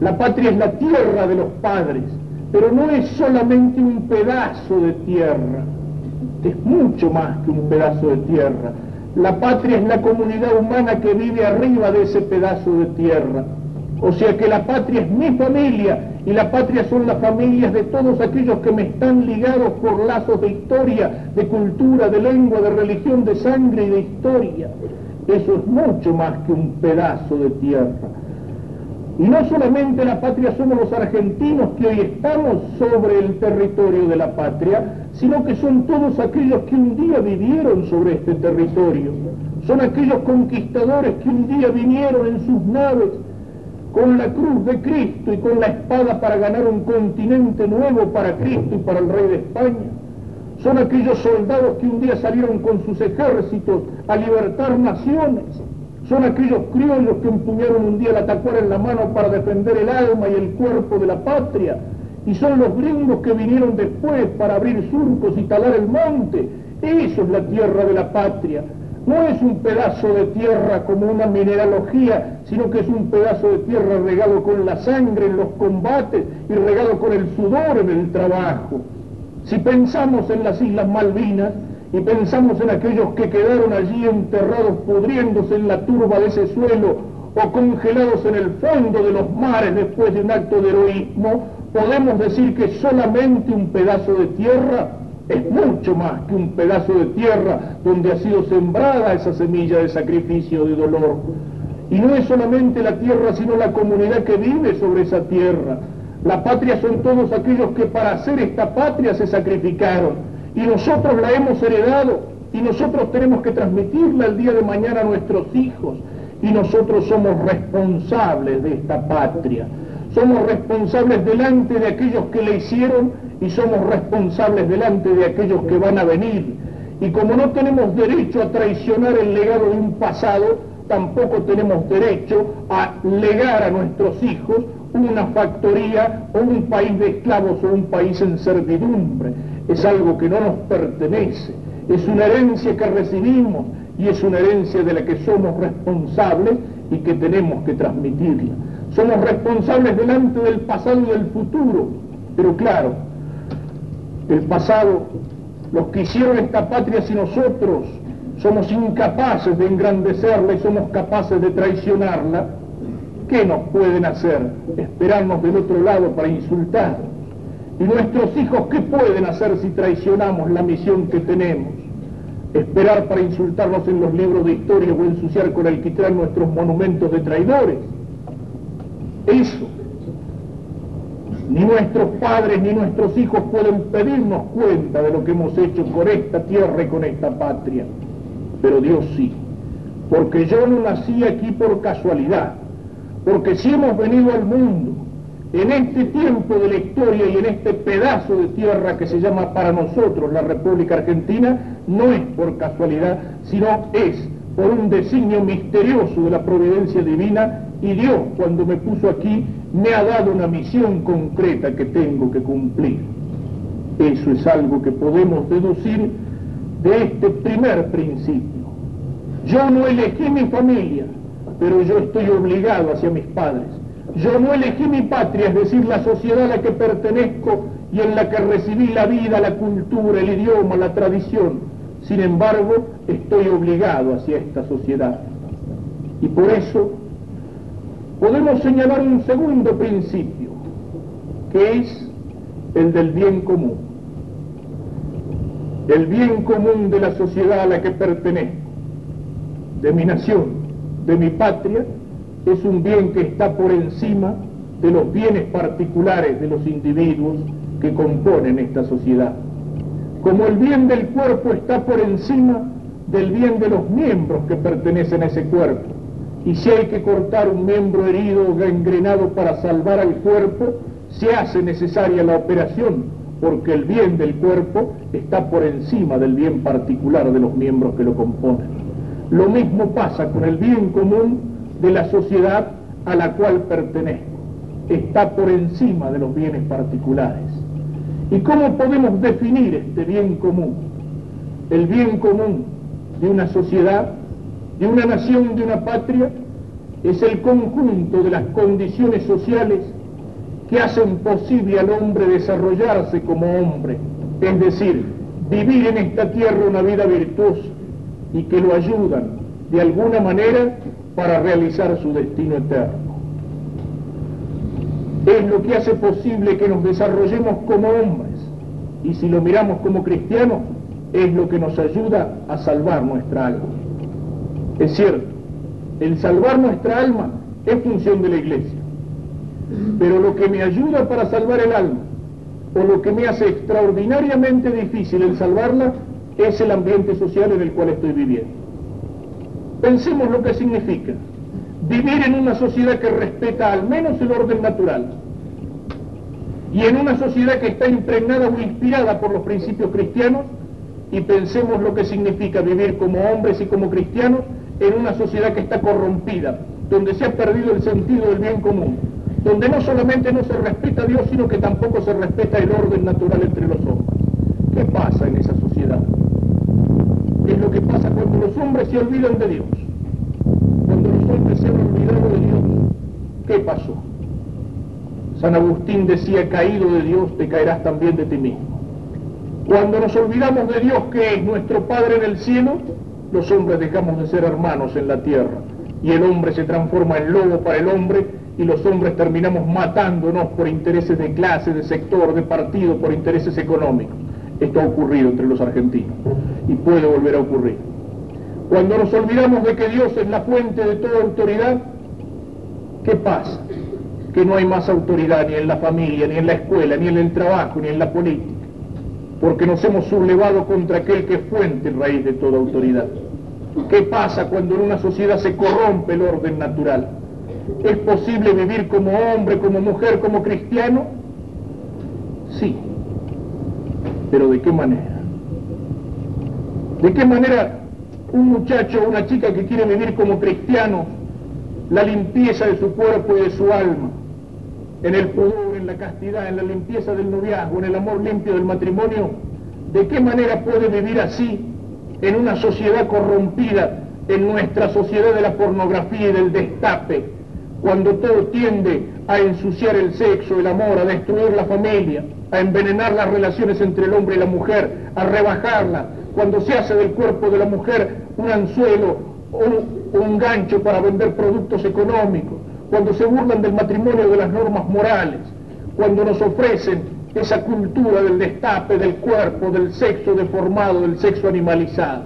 La patria es la tierra de los padres, pero no es solamente un pedazo de tierra, es mucho más que un pedazo de tierra la patria es la comunidad humana que vive arriba de ese pedazo de tierra. O sea que la patria es mi familia y la patria son las familias de todos aquellos que me están ligados por lazos de historia, de cultura, de lengua, de religión, de sangre y de historia. Eso es mucho más que un pedazo de tierra. Y no solamente la patria somos los argentinos que hoy estamos sobre el territorio de la patria, sino que son todos aquellos que un día vivieron sobre este territorio. Son aquellos conquistadores que un día vinieron en sus naves con la cruz de Cristo y con la espada para ganar un continente nuevo para Cristo y para el rey de España. Son aquellos soldados que un día salieron con sus ejércitos a libertar naciones. Son aquellos criollos que empuñaron un día la tacuara en la mano para defender el alma y el cuerpo de la patria y son los gringos que vinieron después para abrir surcos y talar el monte. Eso es la tierra de la patria. No es un pedazo de tierra como una mineralogía, sino que es un pedazo de tierra regado con la sangre en los combates y regado con el sudor en el trabajo. Si pensamos en las Islas Malvinas y pensamos en aquellos que quedaron allí enterrados pudriéndose en la turba de ese suelo o congelados en el fondo de los mares después de un acto de heroísmo, podemos decir que solamente un pedazo de tierra es mucho más que un pedazo de tierra donde ha sido sembrada esa semilla de sacrificio, de dolor. Y no es solamente la tierra, sino la comunidad que vive sobre esa tierra. La patria son todos aquellos que para hacer esta patria se sacrificaron. Y nosotros la hemos heredado y nosotros tenemos que transmitirla el día de mañana a nuestros hijos. Y nosotros somos responsables de esta patria somos responsables delante de aquellos que le hicieron y somos responsables delante de aquellos que van a venir. Y como no tenemos derecho a traicionar el legado de un pasado, tampoco tenemos derecho a legar a nuestros hijos una factoría o un país de esclavos o un país en servidumbre. Es algo que no nos pertenece, Es una herencia que recibimos y es una herencia de la que somos responsables y que tenemos que transmitirla. Somos responsables delante del pasado y del futuro, pero claro, el pasado, los que hicieron esta patria si nosotros somos incapaces de engrandecerla y somos capaces de traicionarla, ¿qué nos pueden hacer? Esperarnos del otro lado para insultar. ¿Y nuestros hijos qué pueden hacer si traicionamos la misión que tenemos? Esperar para insultarnos en los libros de historia o ensuciar con alquitrán nuestros monumentos de traidores. Eso. Ni nuestros padres ni nuestros hijos pueden pedirnos cuenta de lo que hemos hecho con esta tierra y con esta patria. Pero Dios sí. Porque yo no nací aquí por casualidad. Porque si hemos venido al mundo en este tiempo de la historia y en este pedazo de tierra que se llama para nosotros la República Argentina, no es por casualidad, sino es por un designio misterioso de la providencia divina y Dios cuando me puso aquí me ha dado una misión concreta que tengo que cumplir. Eso es algo que podemos deducir de este primer principio. Yo no elegí mi familia, pero yo estoy obligado hacia mis padres. Yo no elegí mi patria, es decir, la sociedad a la que pertenezco y en la que recibí la vida, la cultura, el idioma, la tradición. Sin embargo, estoy obligado hacia esta sociedad. Y por eso podemos señalar un segundo principio, que es el del bien común. El bien común de la sociedad a la que pertenezco, de mi nación, de mi patria, es un bien que está por encima de los bienes particulares de los individuos que componen esta sociedad. Como el bien del cuerpo está por encima del bien de los miembros que pertenecen a ese cuerpo. Y si hay que cortar un miembro herido o gangrenado para salvar al cuerpo, se hace necesaria la operación, porque el bien del cuerpo está por encima del bien particular de los miembros que lo componen. Lo mismo pasa con el bien común de la sociedad a la cual pertenezco. Está por encima de los bienes particulares. ¿Y cómo podemos definir este bien común? El bien común de una sociedad, de una nación, de una patria, es el conjunto de las condiciones sociales que hacen posible al hombre desarrollarse como hombre, es decir, vivir en esta tierra una vida virtuosa y que lo ayudan de alguna manera para realizar su destino eterno. Es lo que hace posible que nos desarrollemos como hombres y si lo miramos como cristianos, es lo que nos ayuda a salvar nuestra alma. Es cierto, el salvar nuestra alma es función de la iglesia, pero lo que me ayuda para salvar el alma o lo que me hace extraordinariamente difícil el salvarla es el ambiente social en el cual estoy viviendo. Pensemos lo que significa vivir en una sociedad que respeta al menos el orden natural y en una sociedad que está impregnada o inspirada por los principios cristianos y pensemos lo que significa vivir como hombres y como cristianos en una sociedad que está corrompida, donde se ha perdido el sentido del bien común, donde no solamente no se respeta a Dios, sino que tampoco se respeta el orden natural entre los hombres. ¿Qué pasa en esa que pasa cuando los hombres se olvidan de Dios. Cuando los hombres se han olvidado de Dios, ¿qué pasó? San Agustín decía, caído de Dios, te caerás también de ti mismo. Cuando nos olvidamos de Dios, que es nuestro Padre en el cielo, los hombres dejamos de ser hermanos en la tierra. Y el hombre se transforma en lobo para el hombre y los hombres terminamos matándonos por intereses de clase, de sector, de partido, por intereses económicos. Esto ha ocurrido entre los argentinos y puede volver a ocurrir. Cuando nos olvidamos de que Dios es la fuente de toda autoridad, ¿qué pasa? Que no hay más autoridad ni en la familia, ni en la escuela, ni en el trabajo, ni en la política, porque nos hemos sublevado contra aquel que es fuente y raíz de toda autoridad. ¿Qué pasa cuando en una sociedad se corrompe el orden natural? ¿Es posible vivir como hombre, como mujer, como cristiano? Sí, pero ¿de qué manera? ¿De qué manera un muchacho o una chica que quiere vivir como cristiano la limpieza de su cuerpo y de su alma, en el pudor, en la castidad, en la limpieza del noviazgo, en el amor limpio del matrimonio, ¿de qué manera puede vivir así en una sociedad corrompida, en nuestra sociedad de la pornografía y del destape, cuando todo tiende a ensuciar el sexo, el amor, a destruir la familia, a envenenar las relaciones entre el hombre y la mujer, a rebajarla, cuando se hace del cuerpo de la mujer un anzuelo o un gancho para vender productos económicos, cuando se burlan del matrimonio de las normas morales, cuando nos ofrecen esa cultura del destape del cuerpo, del sexo deformado, del sexo animalizado.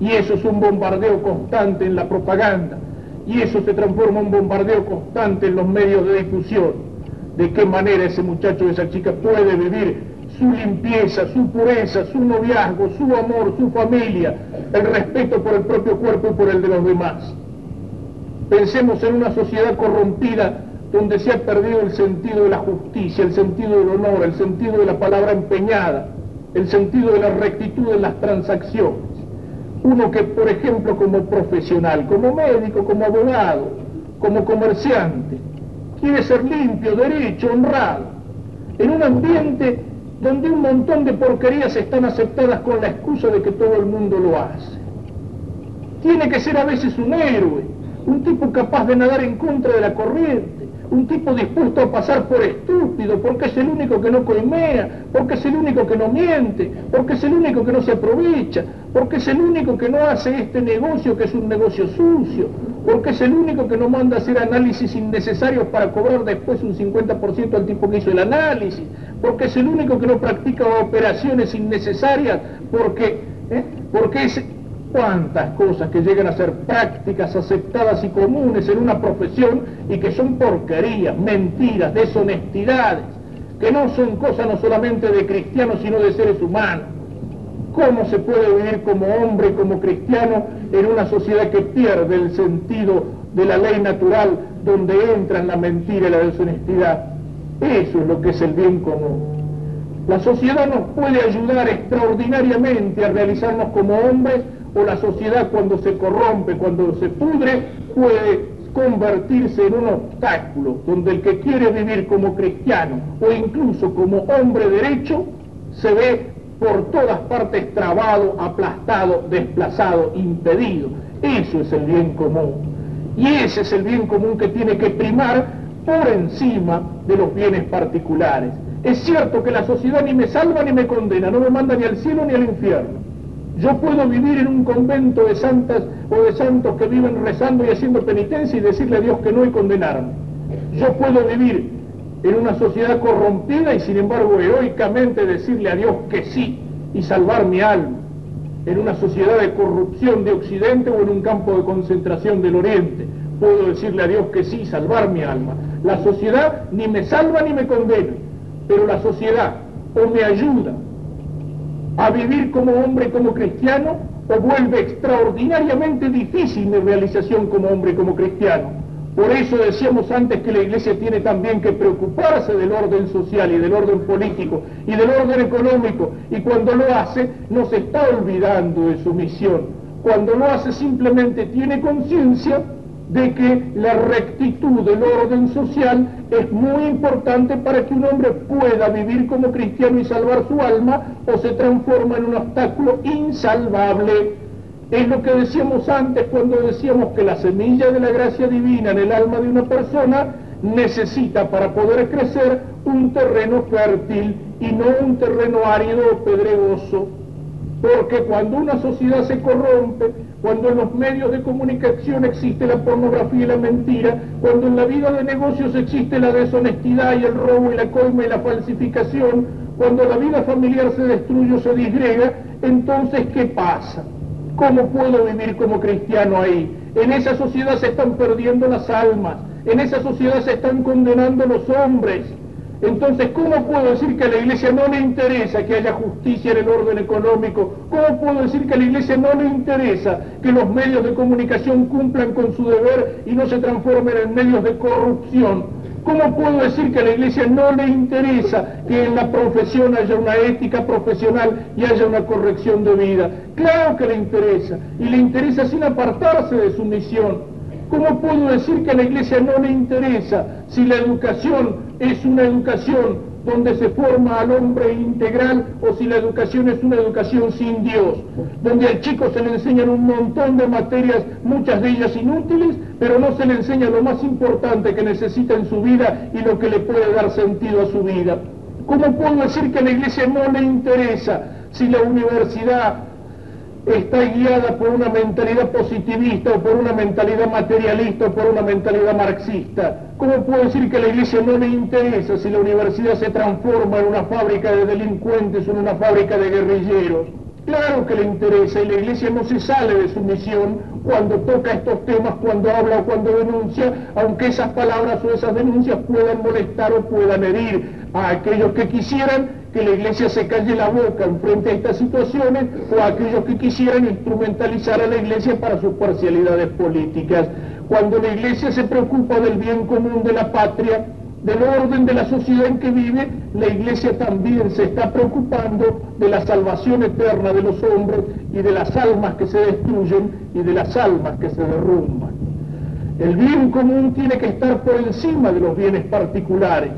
Y eso es un bombardeo constante en la propaganda, y eso se transforma en un bombardeo constante en los medios de difusión. ¿De qué manera ese muchacho, esa chica puede vivir su limpieza, su pureza, su noviazgo, su amor, su familia, el respeto por el propio cuerpo y por el de los demás? Pensemos en una sociedad corrompida donde se ha perdido el sentido de la justicia, el sentido del honor, el sentido de la palabra empeñada, el sentido de la rectitud en las transacciones. Uno que, por ejemplo, como profesional, como médico, como abogado, como comerciante, quiere ser limpio, derecho, honrado, en un ambiente donde un montón de porquerías están aceptadas con la excusa de que todo el mundo lo hace. Tiene que ser a veces un héroe, un tipo capaz de nadar en contra de la corriente, un tipo dispuesto a pasar por estúpido, porque es el único que no coimea, porque es el único que no miente, porque es el único que no se aprovecha, porque es el único que no hace este negocio que es un negocio sucio, porque es el único que no manda a hacer análisis innecesarios para cobrar después un 50% al tipo que hizo el análisis, porque es el único que no practica operaciones innecesarias, porque, ¿eh? porque es cuántas cosas que llegan a ser prácticas, aceptadas y comunes en una profesión y que son porquerías, mentiras, deshonestidades, que no son cosas no solamente de cristianos sino de seres humanos. ¿Cómo se puede vivir como hombre, como cristiano, en una sociedad que pierde el sentido de la ley natural donde entran la mentira y la deshonestidad? Eso es lo que es el bien común. La sociedad nos puede ayudar extraordinariamente a realizarnos como hombres o la sociedad cuando se corrompe, cuando se pudre, puede convertirse en un obstáculo donde el que quiere vivir como cristiano o incluso como hombre derecho se ve por todas partes trabado, aplastado, desplazado, impedido. Eso es el bien común. Y ese es el bien común que tiene que primar por encima de los bienes particulares. Es cierto que la sociedad ni me salva ni me condena, no me manda ni al cielo ni al infierno. Yo puedo vivir en un convento de santas o de santos que viven rezando y haciendo penitencia y decirle a Dios que no y condenarme. Yo puedo vivir en una sociedad corrompida y sin embargo heroicamente decirle a Dios que sí y salvar mi alma. En una sociedad de corrupción de Occidente o en un campo de concentración del Oriente. Puedo decirle a Dios que sí y salvar mi alma. La sociedad ni me salva ni me condena, pero la sociedad o me ayuda a vivir como hombre, como cristiano, o vuelve extraordinariamente difícil mi realización como hombre, como cristiano. Por eso decíamos antes que la Iglesia tiene también que preocuparse del orden social y del orden político y del orden económico. Y cuando lo hace, no se está olvidando de su misión. Cuando lo hace simplemente tiene conciencia de que la rectitud del orden social es muy importante para que un hombre pueda vivir como cristiano y salvar su alma o se transforma en un obstáculo insalvable. Es lo que decíamos antes cuando decíamos que la semilla de la gracia divina en el alma de una persona necesita para poder crecer un terreno fértil y no un terreno árido o pedregoso. Porque cuando una sociedad se corrompe, cuando en los medios de comunicación existe la pornografía y la mentira, cuando en la vida de negocios existe la deshonestidad y el robo y la coima y la falsificación, cuando la vida familiar se destruye o se disgrega, entonces ¿qué pasa? ¿Cómo puedo vivir como cristiano ahí? En esa sociedad se están perdiendo las almas, en esa sociedad se están condenando los hombres, entonces, ¿cómo puedo decir que a la Iglesia no le interesa que haya justicia en el orden económico? ¿Cómo puedo decir que a la Iglesia no le interesa que los medios de comunicación cumplan con su deber y no se transformen en medios de corrupción? ¿Cómo puedo decir que a la Iglesia no le interesa que en la profesión haya una ética profesional y haya una corrección de vida? Claro que le interesa, y le interesa sin apartarse de su misión. ¿Cómo puedo decir que a la iglesia no le interesa si la educación es una educación donde se forma al hombre integral o si la educación es una educación sin Dios, donde al chico se le enseñan un montón de materias, muchas de ellas inútiles, pero no se le enseña lo más importante que necesita en su vida y lo que le puede dar sentido a su vida. ¿Cómo puedo decir que a la iglesia no le interesa si la universidad está guiada por una mentalidad positivista o por una mentalidad materialista o por una mentalidad marxista. ¿Cómo puedo decir que a la iglesia no le interesa si la universidad se transforma en una fábrica de delincuentes o en una fábrica de guerrilleros? Claro que le interesa y la iglesia no se sale de su misión cuando toca estos temas, cuando habla o cuando denuncia, aunque esas palabras o esas denuncias puedan molestar o puedan herir a aquellos que quisieran que la iglesia se calle la boca en frente a estas situaciones o a aquellos que quisieran instrumentalizar a la iglesia para sus parcialidades políticas. Cuando la iglesia se preocupa del bien común de la patria, del orden de la sociedad en que vive, la iglesia también se está preocupando de la salvación eterna de los hombres y de las almas que se destruyen y de las almas que se derrumban. El bien común tiene que estar por encima de los bienes particulares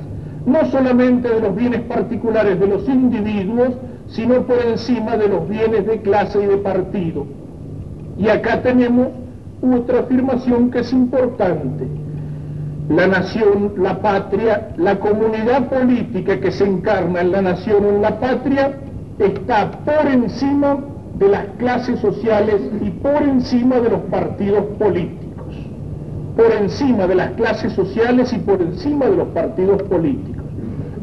no solamente de los bienes particulares de los individuos, sino por encima de los bienes de clase y de partido. Y acá tenemos otra afirmación que es importante. La nación, la patria, la comunidad política que se encarna en la nación o en la patria está por encima de las clases sociales y por encima de los partidos políticos por encima de las clases sociales y por encima de los partidos políticos.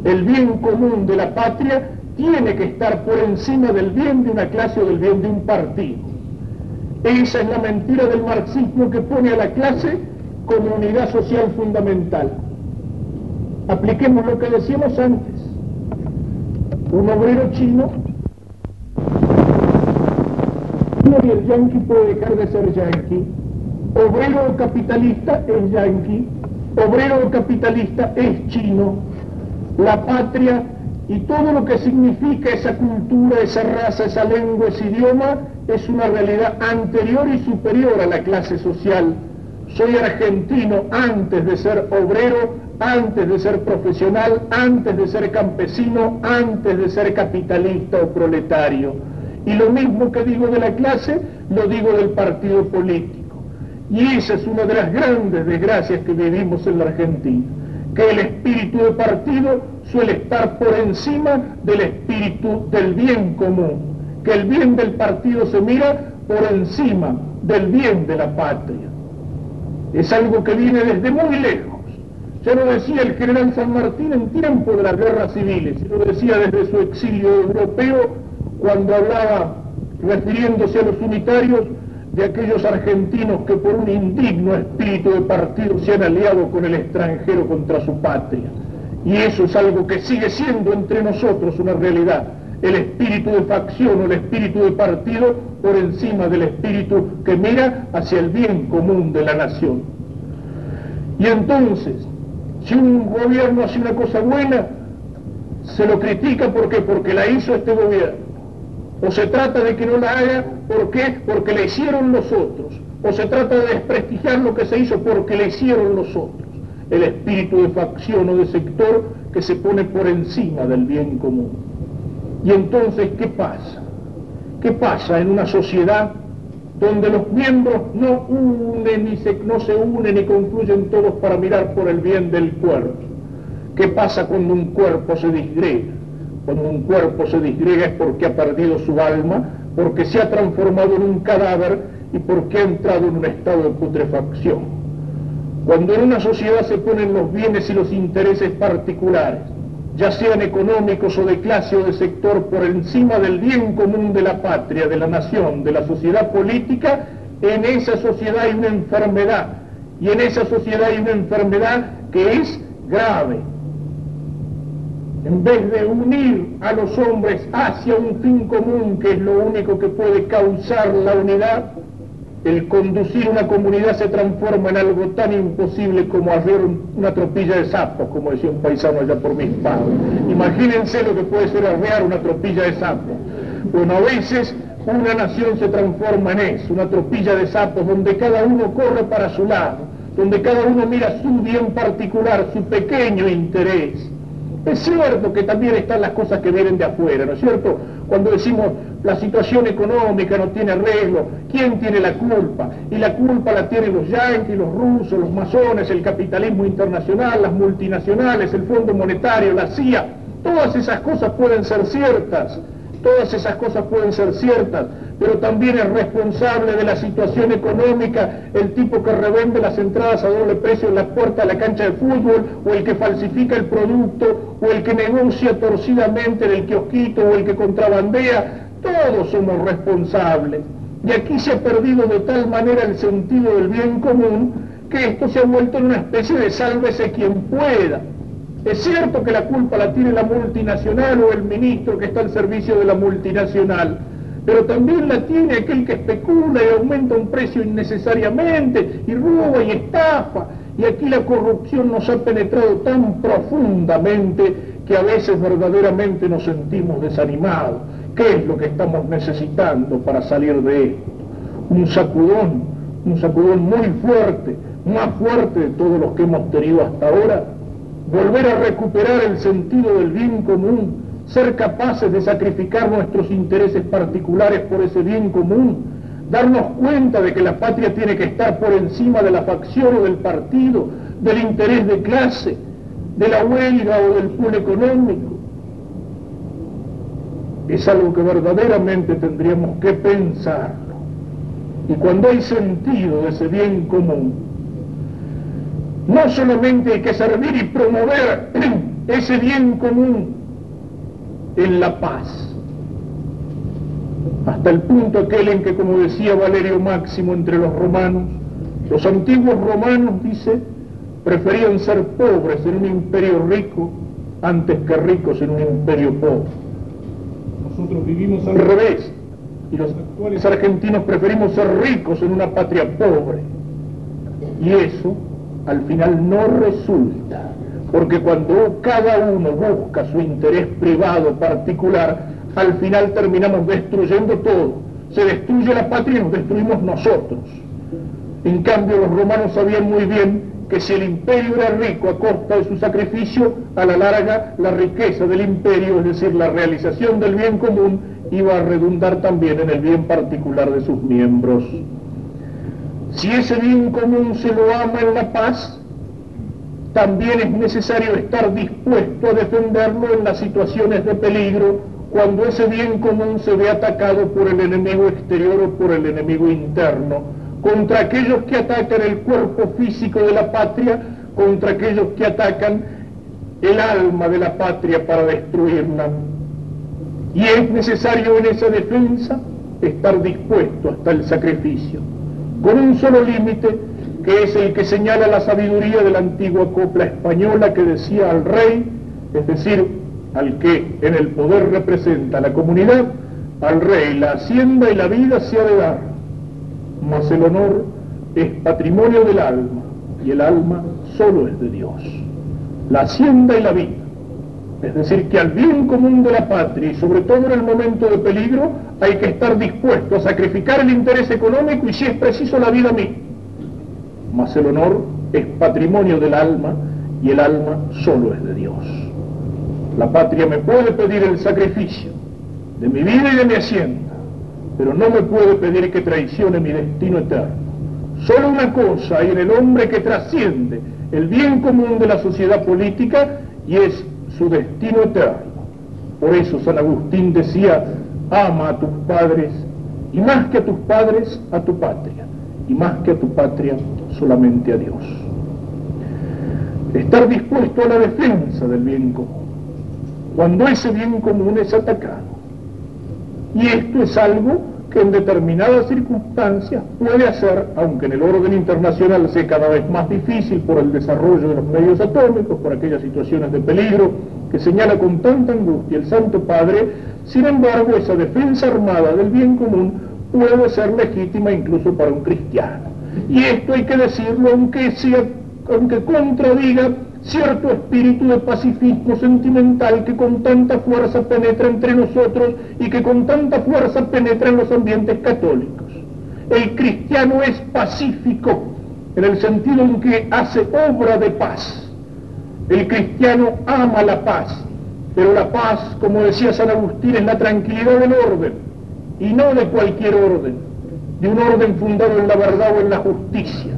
El bien común de la patria tiene que estar por encima del bien de una clase o del bien de un partido. Esa es la mentira del marxismo que pone a la clase como unidad social fundamental. Apliquemos lo que decíamos antes. Un obrero chino y el yanqui puede dejar de ser yanqui obrero capitalista es yanqui, obrero capitalista es chino, la patria y todo lo que significa esa cultura, esa raza, esa lengua, ese idioma, es una realidad anterior y superior a la clase social. Soy argentino antes de ser obrero, antes de ser profesional, antes de ser campesino, antes de ser capitalista o proletario. Y lo mismo que digo de la clase, lo digo del partido político. Y esa es una de las grandes desgracias que vivimos en la Argentina, que el espíritu de partido suele estar por encima del espíritu del bien común, que el bien del partido se mira por encima del bien de la patria. Es algo que viene desde muy lejos. Ya lo decía el general San Martín en tiempo de las guerras civiles, lo decía desde su exilio europeo cuando hablaba, refiriéndose a los unitarios, de aquellos argentinos que por un indigno espíritu de partido se han aliado con el extranjero contra su patria. Y eso es algo que sigue siendo entre nosotros una realidad. El espíritu de facción o el espíritu de partido por encima del espíritu que mira hacia el bien común de la nación. Y entonces, si un gobierno hace una cosa buena, se lo critica ¿por porque la hizo este gobierno o se trata de que no la haga. Porque la hicieron los otros, o se trata de desprestigiar lo que se hizo porque le hicieron los otros. El espíritu de facción o de sector que se pone por encima del bien común. Y entonces, ¿qué pasa? ¿Qué pasa en una sociedad donde los miembros no unen ni se, no se unen y confluyen todos para mirar por el bien del cuerpo? ¿Qué pasa cuando un cuerpo se disgrega? Cuando un cuerpo se disgrega es porque ha perdido su alma, porque se ha transformado en un cadáver y porque ha entrado en un estado de putrefacción. Cuando en una sociedad se ponen los bienes y los intereses particulares, ya sean económicos o de clase o de sector, por encima del bien común de la patria, de la nación, de la sociedad política, en esa sociedad hay una enfermedad. Y en esa sociedad hay una enfermedad que es grave, en vez de unir a los hombres hacia un fin común, que es lo único que puede causar la unidad, el conducir una comunidad se transforma en algo tan imposible como hacer una tropilla de sapos, como decía un paisano allá por mis padres. Imagínense lo que puede ser arrear una tropilla de sapos. Bueno, a veces una nación se transforma en eso, una tropilla de sapos, donde cada uno corre para su lado, donde cada uno mira su bien particular, su pequeño interés Es cierto que también están las cosas que vienen de afuera, ¿no es cierto? Cuando decimos la situación económica no tiene arreglo, ¿quién tiene la culpa? Y la culpa la tienen los yanquis, los rusos, los masones, el capitalismo internacional, las multinacionales, el Fondo Monetario, la CIA. Todas esas cosas pueden ser ciertas, todas esas cosas pueden ser ciertas, pero también es responsable de la situación económica el tipo que revende las entradas a doble precio en la puerta de la cancha de fútbol, o el que falsifica el producto, o el que negocia torcidamente en el kiosquito, o el que contrabandea, todos somos responsables. Y aquí se ha perdido de tal manera el sentido del bien común que esto se ha vuelto en una especie de sálvese quien pueda. Es cierto que la culpa la tiene la multinacional o el ministro que está al servicio de la multinacional, pero también la tiene aquel que especula y aumenta un precio innecesariamente y roba y estafa. Y aquí la corrupción nos ha penetrado tan profundamente que a veces verdaderamente nos sentimos desanimados. ¿Qué es lo que estamos necesitando para salir de esto? Un sacudón, un sacudón muy fuerte, más fuerte de todos los que hemos tenido hasta ahora. Volver a recuperar el sentido del bien común, ser capaces de sacrificar nuestros intereses particulares por ese bien común, darnos cuenta de que la patria tiene que estar por encima de la facción o del partido, del interés de clase, de la huelga o del pool económico. Es algo que verdaderamente tendríamos que pensarlo. Y cuando hay sentido de ese bien común, no solamente hay que servir y promover ese bien común en la paz. Hasta el punto aquel en que, como decía Valerio Máximo entre los romanos, los antiguos romanos, dice, preferían ser pobres en un imperio rico antes que ricos en un imperio pobre. Nosotros vivimos al revés y los actuales argentinos preferimos ser ricos en una patria pobre. Y eso al final no resulta porque cuando cada uno busca su interés privado particular, al final terminamos destruyendo todo. Se destruye la patria y nos destruimos nosotros. En cambio, los romanos sabían muy bien que si el imperio era rico a costa de su sacrificio, a la larga la riqueza del imperio, es decir, la realización del bien común, iba a redundar también en el bien particular de sus miembros. Si ese bien común se lo ama en la paz, también es necesario estar dispuesto a defenderlo en las situaciones de peligro cuando ese bien común se ve atacado por el enemigo exterior o por el enemigo interno, contra aquellos que atacan el cuerpo físico de la patria, contra aquellos que atacan el alma de la patria para destruirla. Y es necesario en esa defensa estar dispuesto hasta el sacrificio, con un solo límite, que es el que señala la sabiduría de la antigua copla española que decía al rey, es decir, al que en el poder representa la comunidad, al rey la hacienda y la vida se ha de dar, mas el honor es patrimonio del alma y el alma solo es de Dios. La hacienda y la vida. Es decir, que al bien común de la patria y sobre todo en el momento de peligro hay que estar dispuesto a sacrificar el interés económico y si es preciso la vida misma mas el honor es patrimonio del alma y el alma solo es de Dios. La patria me puede pedir el sacrificio de mi vida y de mi hacienda, pero no me puede pedir que traicione mi destino eterno. Solo una cosa hay en el hombre que trasciende el bien común de la sociedad política y es su destino eterno. Por eso San Agustín decía, ama a tus padres y más que a tus padres, a tu patria, y más que a tu patria, solamente a Dios. Estar dispuesto a la defensa del bien común, cuando ese bien común es atacado. Y esto es algo que en determinadas circunstancias puede hacer, aunque en el orden internacional sea cada vez más difícil por el desarrollo de los medios atómicos, por aquellas situaciones de peligro que señala con tanta angustia el Santo Padre, sin embargo esa defensa armada del bien común puede ser legítima incluso para un cristiano. Y esto hay que decirlo aunque, sea, aunque contradiga cierto espíritu de pacifismo sentimental que con tanta fuerza penetra entre nosotros y que con tanta fuerza penetra en los ambientes católicos. El cristiano es pacífico en el sentido en que hace obra de paz. El cristiano ama la paz, pero la paz, como decía San Agustín, es la tranquilidad del orden, y no de cualquier orden, de un orden fundado en la verdad o en la justicia.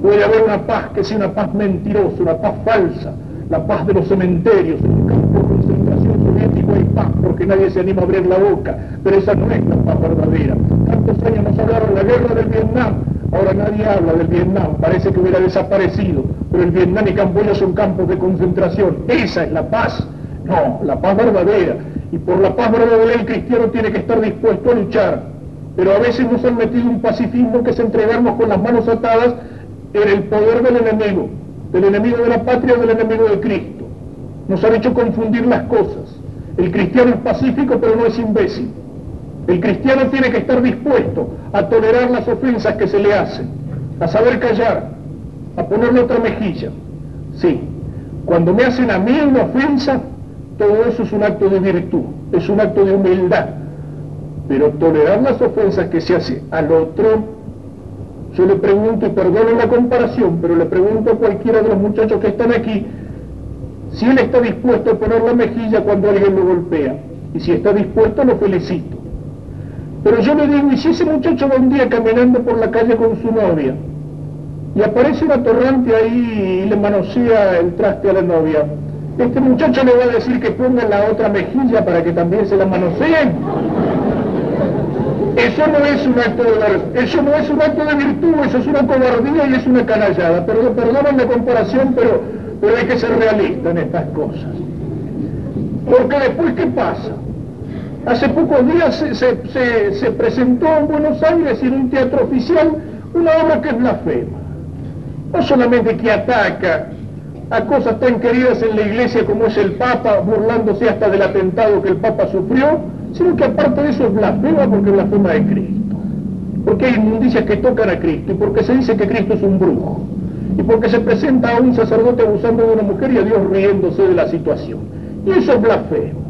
Puede haber una paz que sea una paz mentirosa, una paz falsa, la paz de los cementerios, en un campo de concentración soviético hay paz porque nadie se anima a abrir la boca, pero esa no es la paz verdadera. Tantos años nos hablaron de la guerra del Vietnam, ahora nadie habla del Vietnam, parece que hubiera desaparecido, pero el Vietnam y Camboya son campos de concentración, esa es la paz, no, la paz verdadera, y por la paz verdadera el cristiano tiene que estar dispuesto a luchar, pero a veces nos han metido un pacifismo que es entregarnos con las manos atadas en el poder del enemigo del enemigo de la patria del enemigo de Cristo. Nos han hecho confundir las cosas. El cristiano es pacífico pero no es imbécil. El cristiano tiene que estar dispuesto a tolerar las ofensas que se le hacen, a saber callar, a ponerle otra mejilla. Sí, cuando me hacen a mí una ofensa, todo eso es un acto de virtud, es un acto de humildad. Pero tolerar las ofensas que se hace al otro yo le pregunto, y perdonen la comparación, pero le pregunto a cualquiera de los muchachos que están aquí, si él está dispuesto a poner la mejilla cuando alguien lo golpea. Y si está dispuesto, lo felicito. Pero yo le digo, ¿y si ese muchacho va un día caminando por la calle con su novia y aparece un atorrante ahí y le manosea el traste a la novia? Este muchacho le va a decir que ponga la otra mejilla para que también se la manoseen. Eso no es un acto de eso no es un acto de virtud, eso es una cobardía y es una canallada. Pero perdonen la comparación, pero, pero hay que ser realista en estas cosas. Porque después, ¿qué pasa? Hace pocos días se, se presentó en Buenos Aires en un teatro oficial una obra que es blasfema. No solamente que ataca a cosas tan queridas en la iglesia como es el Papa, burlándose hasta del atentado que el Papa sufrió, sino que aparte de eso es blasfema porque blasfema de Cristo. Porque hay inmundicias que tocan a Cristo y porque se dice que Cristo es un brujo. Y porque se presenta a un sacerdote abusando de una mujer y a Dios riéndose de la situación. Y eso es blasfemo.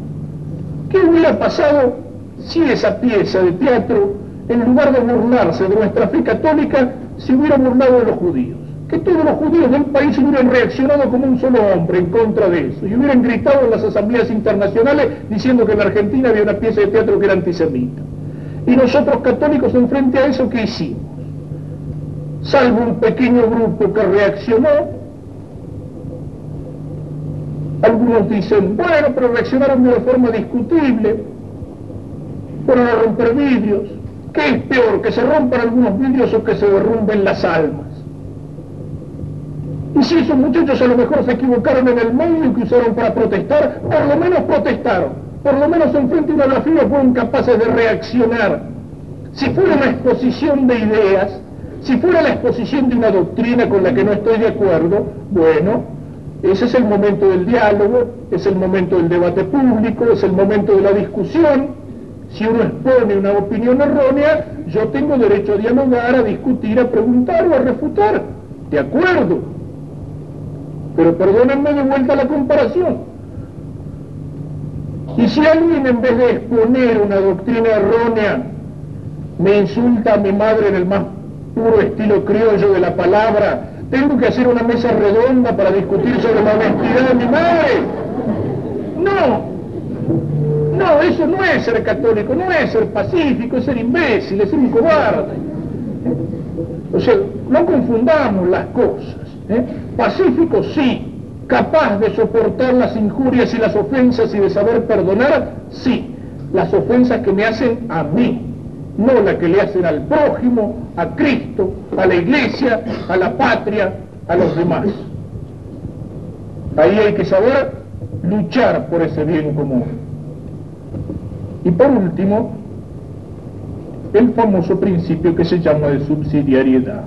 ¿Qué hubiera pasado si esa pieza de teatro, en lugar de burlarse de nuestra fe católica, se hubiera burlado de los judíos? Que todos los judíos del país hubieran reaccionado como un solo hombre en contra de eso y hubieran gritado en las asambleas internacionales diciendo que en Argentina había una pieza de teatro que era antisemita. Y nosotros católicos enfrente a eso, ¿qué hicimos? Salvo un pequeño grupo que reaccionó, algunos dicen, bueno, pero reaccionaron de una forma discutible, fueron a romper vidrios. ¿Qué es peor, que se rompan algunos vidrios o que se derrumben las almas? Y si esos muchachos a lo mejor se equivocaron en el medio que usaron para protestar, por lo menos protestaron. Por lo menos enfrente de una blasfemia fueron capaces de reaccionar. Si fuera una exposición de ideas, si fuera la exposición de una doctrina con la que no estoy de acuerdo, bueno, ese es el momento del diálogo, es el momento del debate público, es el momento de la discusión. Si uno expone una opinión errónea, yo tengo derecho a dialogar, a discutir, a preguntar o a refutar. ¿De acuerdo? Pero perdónenme de vuelta la comparación. Y si alguien en vez de exponer una doctrina errónea me insulta a mi madre en el más puro estilo criollo de la palabra, tengo que hacer una mesa redonda para discutir sobre la honestidad de mi madre. No, no, eso no es ser católico, no es ser pacífico, es ser imbécil, es ser un cobarde. O sea, no confundamos las cosas. ¿Eh? Pacífico sí, capaz de soportar las injurias y las ofensas y de saber perdonar, sí, las ofensas que me hacen a mí, no las que le hacen al prójimo, a Cristo, a la iglesia, a la patria, a los demás. Ahí hay que saber luchar por ese bien común. Y por último, el famoso principio que se llama de subsidiariedad.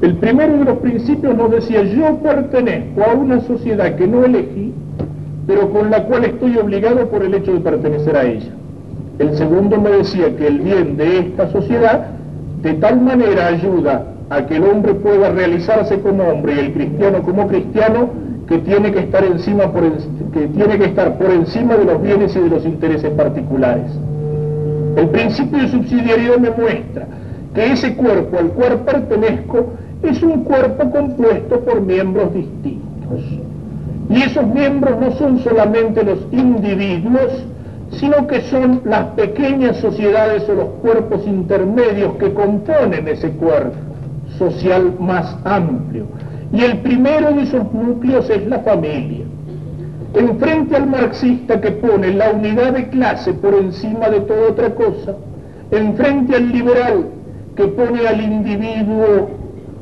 El primero de los principios nos decía, yo pertenezco a una sociedad que no elegí, pero con la cual estoy obligado por el hecho de pertenecer a ella. El segundo me decía que el bien de esta sociedad de tal manera ayuda a que el hombre pueda realizarse como hombre y el cristiano como cristiano que tiene que estar encima por que tiene que estar por encima de los bienes y de los intereses particulares. El principio de subsidiariedad me muestra que ese cuerpo al cual pertenezco es un cuerpo compuesto por miembros distintos. Y esos miembros no son solamente los individuos, sino que son las pequeñas sociedades o los cuerpos intermedios que componen ese cuerpo social más amplio. Y el primero de esos núcleos es la familia. Enfrente al marxista que pone la unidad de clase por encima de toda otra cosa, enfrente al liberal que pone al individuo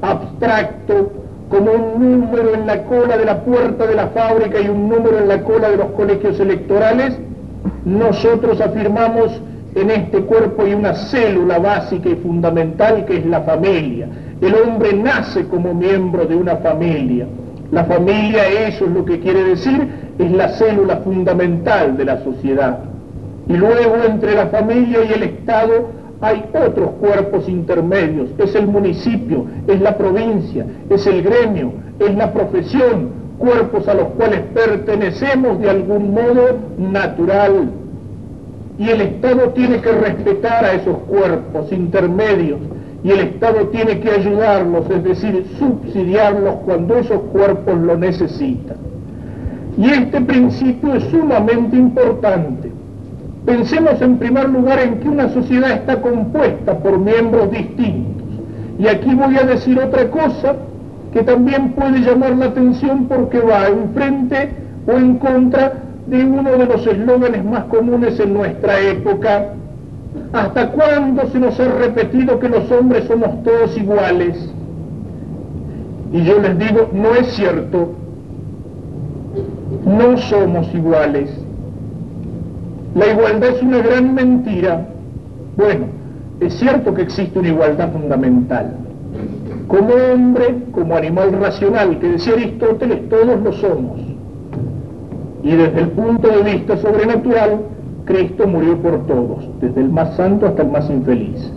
abstracto como un número en la cola de la puerta de la fábrica y un número en la cola de los colegios electorales, nosotros afirmamos en este cuerpo hay una célula básica y fundamental que es la familia. El hombre nace como miembro de una familia. La familia, eso es lo que quiere decir, es la célula fundamental de la sociedad. Y luego entre la familia y el Estado hay otros cuerpos intermedios, es el municipio, es la provincia, es el gremio, es la profesión, cuerpos a los cuales pertenecemos de algún modo natural. Y el Estado tiene que respetar a esos cuerpos intermedios y el Estado tiene que ayudarlos, es decir, subsidiarlos cuando esos cuerpos lo necesitan. Y este principio es sumamente importante. Pensemos en primer lugar en que una sociedad está compuesta por miembros distintos. Y aquí voy a decir otra cosa que también puede llamar la atención porque va en frente o en contra de uno de los eslóganes más comunes en nuestra época. ¿Hasta cuándo se nos ha repetido que los hombres somos todos iguales? Y yo les digo, no es cierto, no somos iguales. La igualdad es una gran mentira. Bueno, es cierto que existe una igualdad fundamental. Como hombre, como animal racional, que decía Aristóteles, todos lo somos. Y desde el punto de vista sobrenatural, Cristo murió por todos, desde el más santo hasta el más infeliz.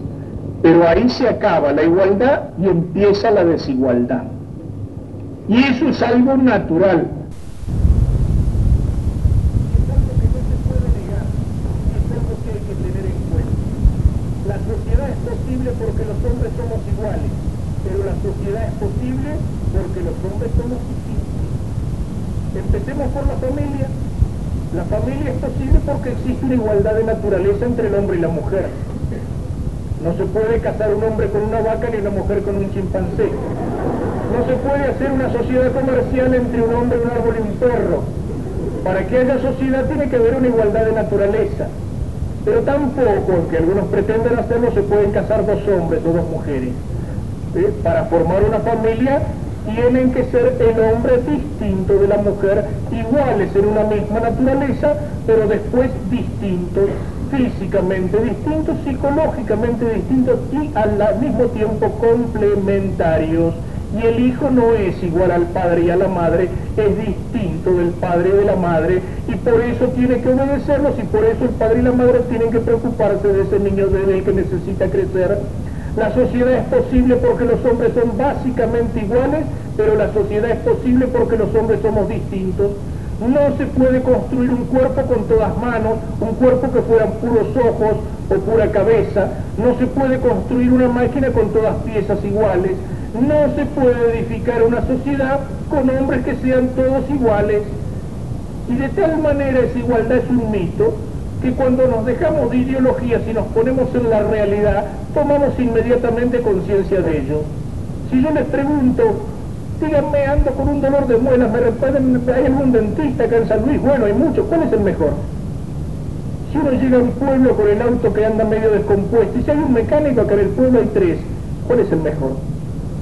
Pero ahí se acaba la igualdad y empieza la desigualdad. Y eso es algo natural, porque los hombres somos iguales, pero la sociedad es posible porque los hombres somos distintos. Por la familia. La familia es posible porque existe una igualdad de naturaleza entre el hombre y la mujer. No se puede casar un hombre con una vaca ni una mujer con un chimpancé. No se puede hacer una sociedad comercial entre un hombre, un árbol y un perro. Para que haya sociedad tiene que haber una igualdad de naturaleza. Pero tampoco, aunque algunos pretenden hacerlo, se pueden casar dos hombres o dos mujeres. Para formar una familia tienen que ser el hombre distinto de la mujer, iguales en una misma naturaleza, pero después distintos, físicamente distintos, psicológicamente distintos y al mismo tiempo complementarios y el hijo no es igual al padre y a la madre, es distinto del padre y de la madre, y por eso tiene que obedecerlos, y por eso el padre y la madre tienen que preocuparse de ese niño de que necesita crecer. La sociedad es posible porque los hombres son básicamente iguales, pero la sociedad es posible porque los hombres somos distintos. No se puede construir un cuerpo con todas manos, un cuerpo que fueran puros ojos o pura cabeza. No se puede construir una máquina con todas piezas iguales. No se puede edificar una sociedad con hombres que sean todos iguales. Y de tal manera esa igualdad es un mito que cuando nos dejamos de ideologías y nos ponemos en la realidad, tomamos inmediatamente conciencia de ello. Si yo les pregunto, díganme, ando con un dolor de muelas, me reparan, hay algún dentista acá en San Luis, bueno, hay muchos, ¿cuál es el mejor? Si uno llega a un pueblo con el auto que anda medio descompuesto, y si hay un mecánico acá en el pueblo hay tres, ¿cuál es el mejor?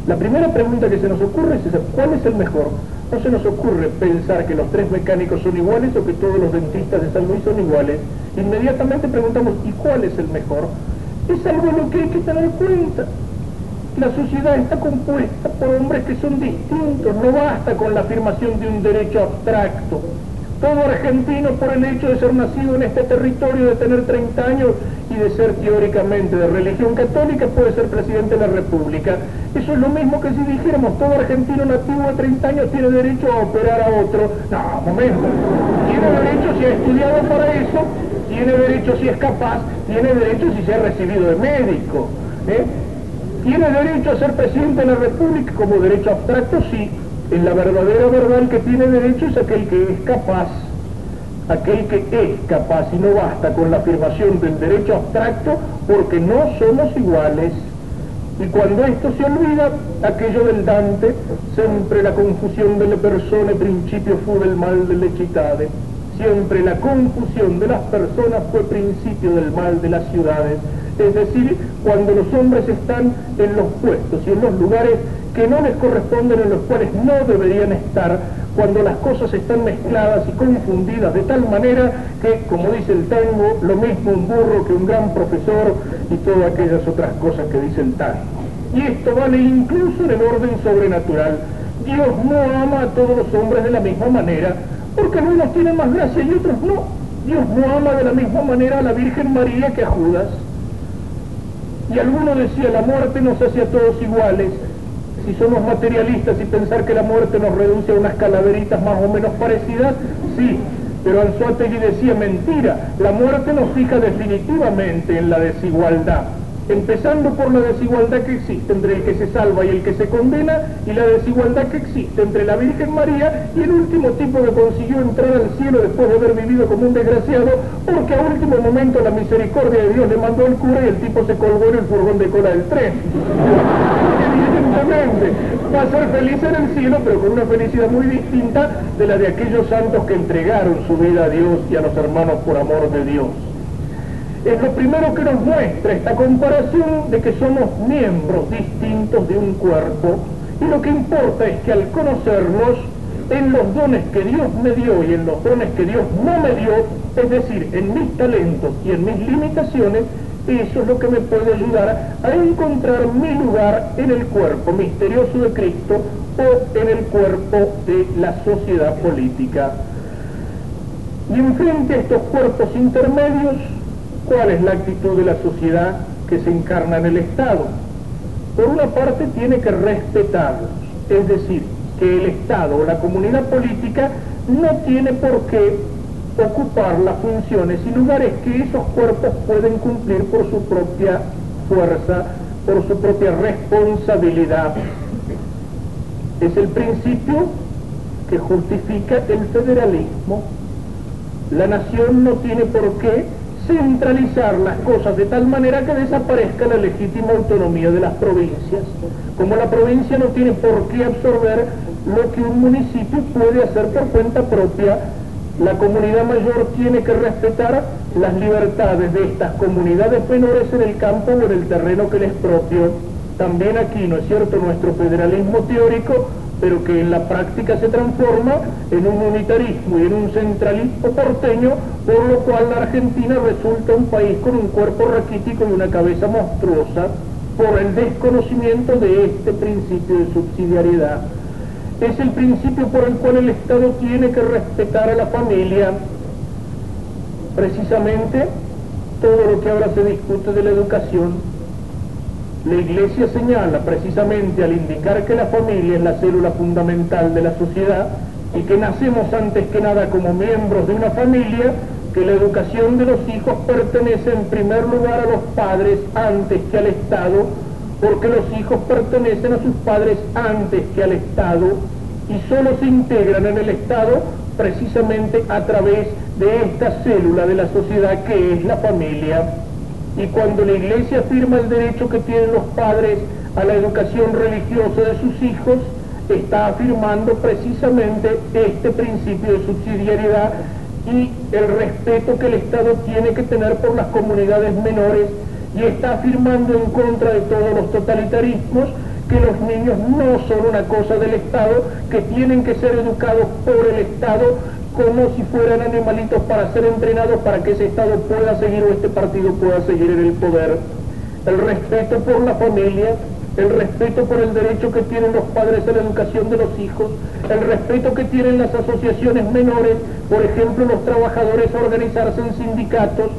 La primera pregunta que se nos ocurre es esa, ¿cuál es el mejor? No se nos ocurre pensar que los tres mecánicos son iguales o que todos los dentistas de San Luis son iguales. Inmediatamente preguntamos, ¿y cuál es el mejor? Es algo lo que hay que tener en cuenta. La sociedad está compuesta por hombres que son distintos, no basta con la afirmación de un derecho abstracto. Todo argentino por el hecho de ser nacido en este territorio, de tener 30 años y de ser teóricamente de religión católica puede ser presidente de la República. Eso es lo mismo que si dijéramos todo argentino nativo de 30 años tiene derecho a operar a otro. No, momento. Tiene derecho si ha estudiado para eso, tiene derecho si es capaz, tiene derecho si se ha recibido de médico. ¿eh? Tiene derecho a ser presidente de la República como derecho abstracto, sí, En la verdadera verdad que tiene derecho es aquel que es capaz, aquel que es capaz y no basta con la afirmación del derecho abstracto porque no somos iguales. Y cuando esto se olvida, aquello del Dante, siempre la confusión de la persona, principio fue del mal de l'equitade. Siempre la confusión de las personas fue principio del mal de las ciudades. Es decir, cuando los hombres están en los puestos y en los lugares que no les corresponden, en los cuales no deberían estar, cuando las cosas están mezcladas y confundidas de tal manera que, como dice el tango, lo mismo un burro que un gran profesor y todas aquellas otras cosas que dice el tango. Y esto vale incluso en el orden sobrenatural. Dios no ama a todos los hombres de la misma manera, porque algunos tienen más gracia y otros no. Dios no ama de la misma manera a la Virgen María que a Judas. Y alguno decía, la muerte nos hace a todos iguales, si somos materialistas y pensar que la muerte nos reduce a unas calaveritas más o menos parecidas, sí, pero Anzuategui decía mentira, la muerte nos fija definitivamente en la desigualdad, empezando por la desigualdad que existe entre el que se salva y el que se condena, y la desigualdad que existe entre la Virgen María y el último tipo que consiguió entrar al cielo después de haber vivido como un desgraciado, porque a último momento la misericordia de Dios le mandó al cura y el tipo se colgó en el furgón de cola del tren va a ser feliz en el cielo, pero con una felicidad muy distinta de la de aquellos santos que entregaron su vida a Dios y a los hermanos por amor de Dios. Es lo primero que nos muestra esta comparación de que somos miembros distintos de un cuerpo y lo que importa es que al conocernos en los dones que Dios me dio y en los dones que Dios no me dio, es decir, en mis talentos y en mis limitaciones, eso es lo que me puede ayudar a encontrar mi lugar en el cuerpo misterioso de Cristo o en el cuerpo de la sociedad política. Y enfrente a estos cuerpos intermedios, ¿cuál es la actitud de la sociedad que se encarna en el Estado? Por una parte tiene que respetarlos, es decir, que el Estado o la comunidad política no tiene por qué ocupar las funciones y lugares que esos cuerpos pueden cumplir por su propia fuerza, por su propia responsabilidad. Es el principio que justifica el federalismo. La nación no tiene por qué centralizar las cosas de tal manera que desaparezca la legítima autonomía de las provincias. Como la provincia no tiene por qué absorber lo que un municipio puede hacer por cuenta propia, la comunidad mayor tiene que respetar las libertades de estas comunidades menores en el campo o en el terreno que les propio. También aquí, ¿no es cierto?, nuestro federalismo teórico, pero que en la práctica se transforma en un unitarismo y en un centralismo porteño, por lo cual la Argentina resulta un país con un cuerpo raquítico y una cabeza monstruosa por el desconocimiento de este principio de subsidiariedad es el principio por el cual el Estado tiene que respetar a la familia. Precisamente todo lo que ahora se discute de la educación, la Iglesia señala precisamente al indicar que la familia es la célula fundamental de la sociedad y que nacemos antes que nada como miembros de una familia, que la educación de los hijos pertenece en primer lugar a los padres antes que al Estado, porque los hijos pertenecen a sus padres antes que al Estado y solo se integran en el Estado precisamente a través de esta célula de la sociedad que es la familia. Y cuando la Iglesia afirma el derecho que tienen los padres a la educación religiosa de sus hijos, está afirmando precisamente este principio de subsidiariedad y el respeto que el Estado tiene que tener por las comunidades menores y está afirmando en contra de todos los totalitarismos que los niños no son una cosa del Estado, que tienen que ser educados por el Estado como si fueran animalitos para ser entrenados para que ese Estado pueda seguir o este partido pueda seguir en el poder. El respeto por la familia, el respeto por el derecho que tienen los padres a la educación de los hijos, el respeto que tienen las asociaciones menores, por ejemplo los trabajadores a organizarse en sindicatos,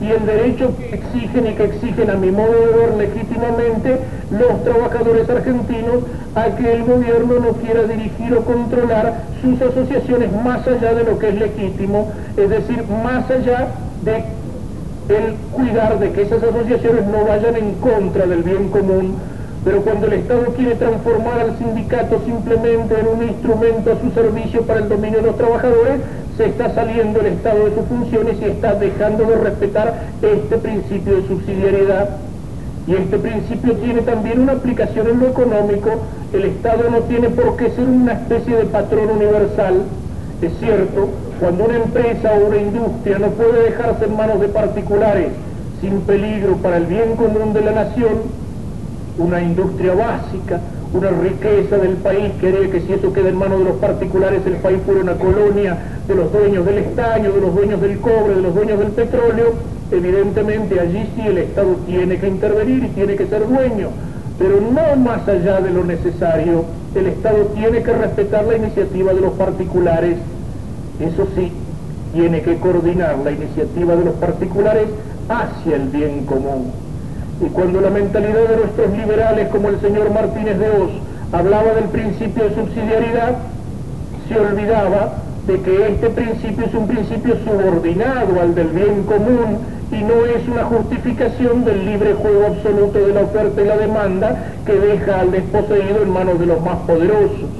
y el derecho que exigen y que exigen a mi modo de ver legítimamente los trabajadores argentinos a que el gobierno no quiera dirigir o controlar sus asociaciones más allá de lo que es legítimo, es decir, más allá de el cuidar de que esas asociaciones no vayan en contra del bien común, Pero cuando el Estado quiere transformar al sindicato simplemente en un instrumento a su servicio para el dominio de los trabajadores, se está saliendo el Estado de sus funciones y está dejando de respetar este principio de subsidiariedad. Y este principio tiene también una aplicación en lo económico. El Estado no tiene por qué ser una especie de patrón universal. Es cierto, cuando una empresa o una industria no puede dejarse en manos de particulares sin peligro para el bien común de la nación, una industria básica, una riqueza del país, querer que si eso queda en manos de los particulares el país fuera una colonia de los dueños del estaño, de los dueños del cobre, de los dueños del petróleo, evidentemente allí sí el Estado tiene que intervenir y tiene que ser dueño, pero no más allá de lo necesario, el Estado tiene que respetar la iniciativa de los particulares, eso sí, tiene que coordinar la iniciativa de los particulares hacia el bien común. Y cuando la mentalidad de nuestros liberales, como el señor Martínez de Oz, hablaba del principio de subsidiariedad, se olvidaba de que este principio es un principio subordinado al del bien común y no es una justificación del libre juego absoluto de la oferta y la demanda que deja al desposeído en manos de los más poderosos,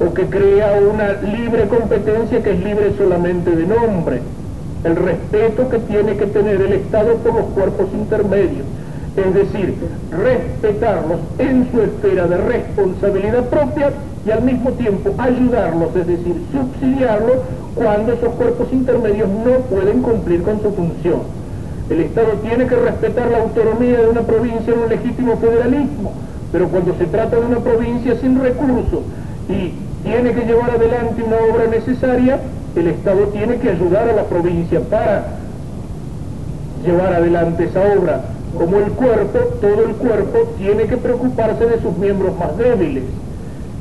o que crea una libre competencia que es libre solamente de nombre. El respeto que tiene que tener el Estado por los cuerpos intermedios es decir, respetarlos en su esfera de responsabilidad propia y al mismo tiempo ayudarlos, es decir, subsidiarlos cuando esos cuerpos intermedios no pueden cumplir con su función. El Estado tiene que respetar la autonomía de una provincia en un legítimo federalismo, pero cuando se trata de una provincia sin recursos y tiene que llevar adelante una obra necesaria, el Estado tiene que ayudar a la provincia para llevar adelante esa obra como el cuerpo, todo el cuerpo tiene que preocuparse de sus miembros más débiles.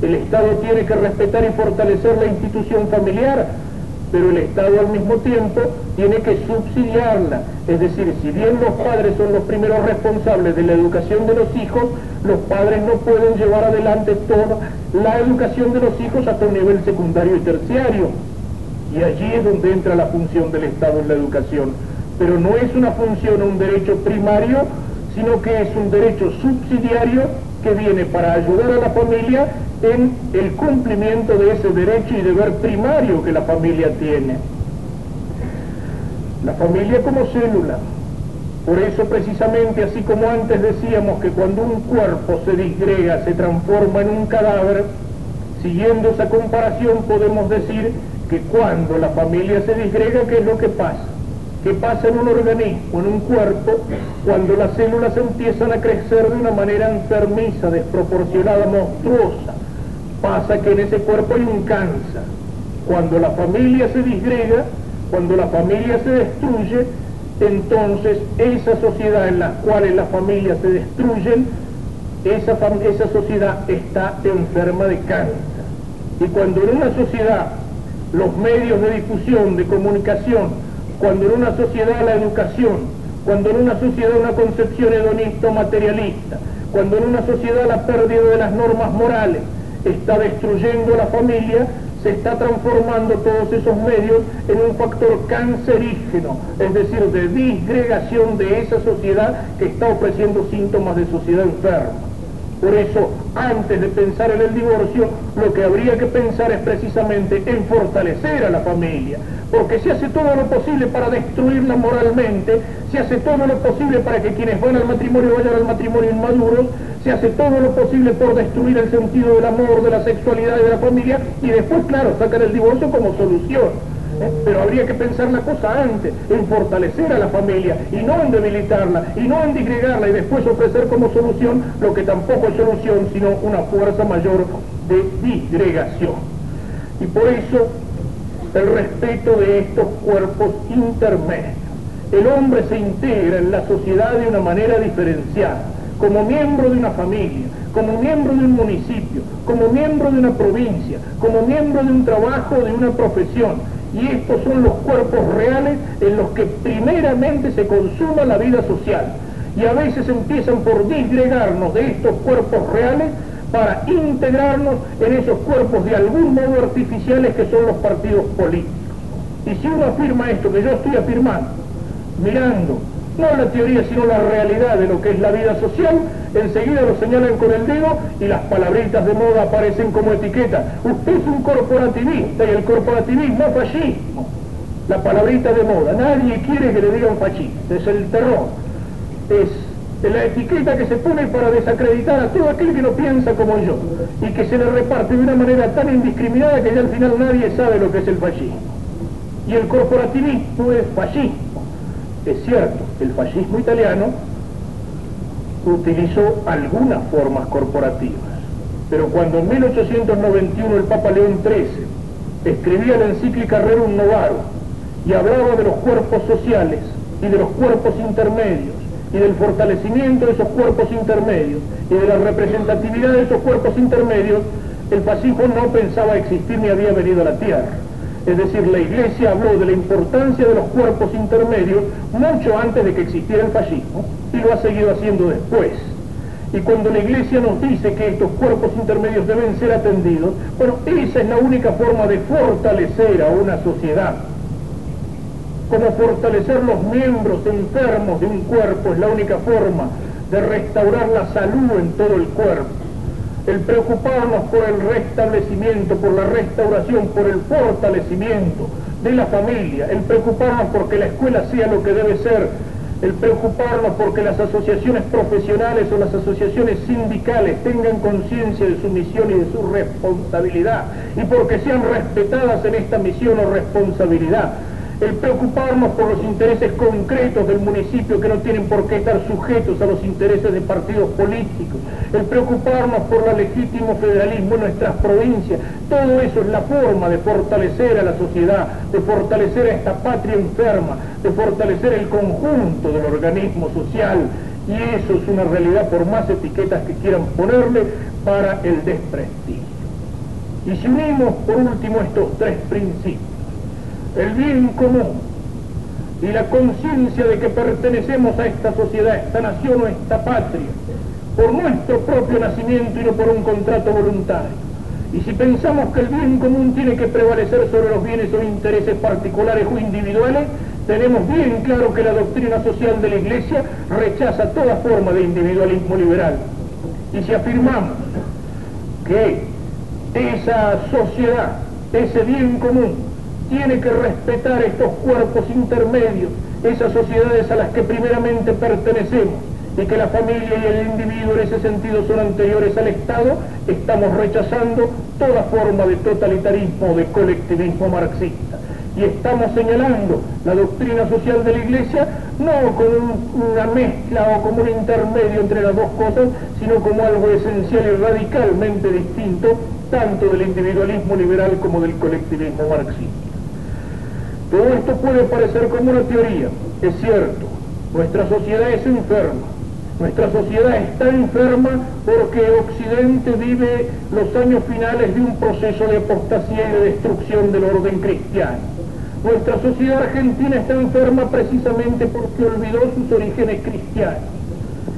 El Estado tiene que respetar y fortalecer la institución familiar, pero el Estado al mismo tiempo tiene que subsidiarla. Es decir, si bien los padres son los primeros responsables de la educación de los hijos, los padres no pueden llevar adelante toda la educación de los hijos hasta un nivel secundario y terciario. Y allí es donde entra la función del Estado en la educación pero no es una función o un derecho primario, sino que es un derecho subsidiario que viene para ayudar a la familia en el cumplimiento de ese derecho y deber primario que la familia tiene. La familia como célula. Por eso precisamente, así como antes decíamos que cuando un cuerpo se disgrega, se transforma en un cadáver, siguiendo esa comparación podemos decir que cuando la familia se disgrega, ¿qué es lo que pasa? ¿Qué pasa en un organismo, en un cuerpo, cuando las células empiezan a crecer de una manera enfermiza, desproporcionada, monstruosa. Pasa que en ese cuerpo hay un cáncer. Cuando la familia se disgrega, cuando la familia se destruye, entonces esa sociedad en la cual las familias se destruyen, esa, esa sociedad está enferma de cáncer. Y cuando en una sociedad los medios de difusión, de comunicación, cuando en una sociedad la educación, cuando en una sociedad una concepción hedonista o materialista, cuando en una sociedad la pérdida de las normas morales está destruyendo la familia, se está transformando todos esos medios en un factor cancerígeno, es decir, de disgregación de esa sociedad que está ofreciendo síntomas de sociedad enferma. Por eso, antes de pensar en el divorcio, lo que habría que pensar es precisamente en fortalecer a la familia, porque se hace todo lo posible para destruirla moralmente, se hace todo lo posible para que quienes van al matrimonio vayan al matrimonio inmaduros, se hace todo lo posible por destruir el sentido del amor, de la sexualidad y de la familia, y después, claro, sacar el divorcio como solución. ¿Eh? Pero habría que pensar la cosa antes, en fortalecer a la familia y no en debilitarla y no en disgregarla y después ofrecer como solución lo que tampoco es solución, sino una fuerza mayor de disgregación. Y por eso el respeto de estos cuerpos intermedios. El hombre se integra en la sociedad de una manera diferenciada, como miembro de una familia, como miembro de un municipio, como miembro de una provincia, como miembro de un trabajo, de una profesión, y estos son los cuerpos reales en los que primeramente se consuma la vida social. Y a veces empiezan por disgregarnos de estos cuerpos reales para integrarnos en esos cuerpos de algún modo artificiales que son los partidos políticos. Y si uno afirma esto que yo estoy afirmando, mirando no la teoría sino la realidad de lo que es la vida social, enseguida lo señalan con el dedo y las palabritas de moda aparecen como etiqueta. Usted es un corporativista y el corporativismo es fascismo. La palabrita de moda, nadie quiere que le digan fascista, es el terror. Es la etiqueta que se pone para desacreditar a todo aquel que no piensa como yo y que se le reparte de una manera tan indiscriminada que ya al final nadie sabe lo que es el fascismo. Y el corporativismo es fascismo. Es cierto, el fascismo italiano utilizó algunas formas corporativas, pero cuando en 1891 el Papa León XIII escribía la encíclica Rerum Novarum y hablaba de los cuerpos sociales y de los cuerpos intermedios y del fortalecimiento de esos cuerpos intermedios y de la representatividad de esos cuerpos intermedios, el fascismo no pensaba existir ni había venido a la tierra. Es decir, la Iglesia habló de la importancia de los cuerpos intermedios mucho antes de que existiera el fascismo y lo ha seguido haciendo después. Y cuando la Iglesia nos dice que estos cuerpos intermedios deben ser atendidos, bueno, esa es la única forma de fortalecer a una sociedad. Como fortalecer los miembros enfermos de un cuerpo es la única forma de restaurar la salud en todo el cuerpo el preocuparnos por el restablecimiento, por la restauración, por el fortalecimiento de la familia, el preocuparnos porque la escuela sea lo que debe ser, el preocuparnos porque las asociaciones profesionales o las asociaciones sindicales tengan conciencia de su misión y de su responsabilidad. Y porque sean respetadas en esta misión o responsabilidad el preocuparnos por los intereses concretos del municipio que no tienen por qué estar sujetos a los intereses de partidos políticos, el preocuparnos por el legítimo federalismo en nuestras provincias, todo eso es la forma de fortalecer a la sociedad, de fortalecer a esta patria enferma, de fortalecer el conjunto del organismo social, y eso es una realidad por más etiquetas que quieran ponerle para el desprestigio. Y si unimos por último estos tres principios, el bien común y la conciencia de que pertenecemos a esta sociedad, esta nación o esta patria, por nuestro propio nacimiento y no por un contrato voluntario. Y si pensamos que el bien común tiene que prevalecer sobre los bienes o intereses particulares o individuales, tenemos bien claro que la doctrina social de la Iglesia rechaza toda forma de individualismo liberal. Y si afirmamos que esa sociedad, ese bien común, tiene que respetar estos cuerpos intermedios, esas sociedades a las que primeramente pertenecemos, y que la familia y el individuo en ese sentido son anteriores al Estado, estamos rechazando toda forma de totalitarismo o de colectivismo marxista. Y estamos señalando la doctrina social de la Iglesia no como una mezcla o como un intermedio entre las dos cosas, sino como algo esencial y radicalmente distinto, tanto del individualismo liberal como del colectivismo marxista. Todo esto puede parecer como una teoría, es cierto, nuestra sociedad es enferma, nuestra sociedad está enferma porque Occidente vive los años finales de un proceso de apostasía y de destrucción del orden cristiano. Nuestra sociedad argentina está enferma precisamente porque olvidó sus orígenes cristianos.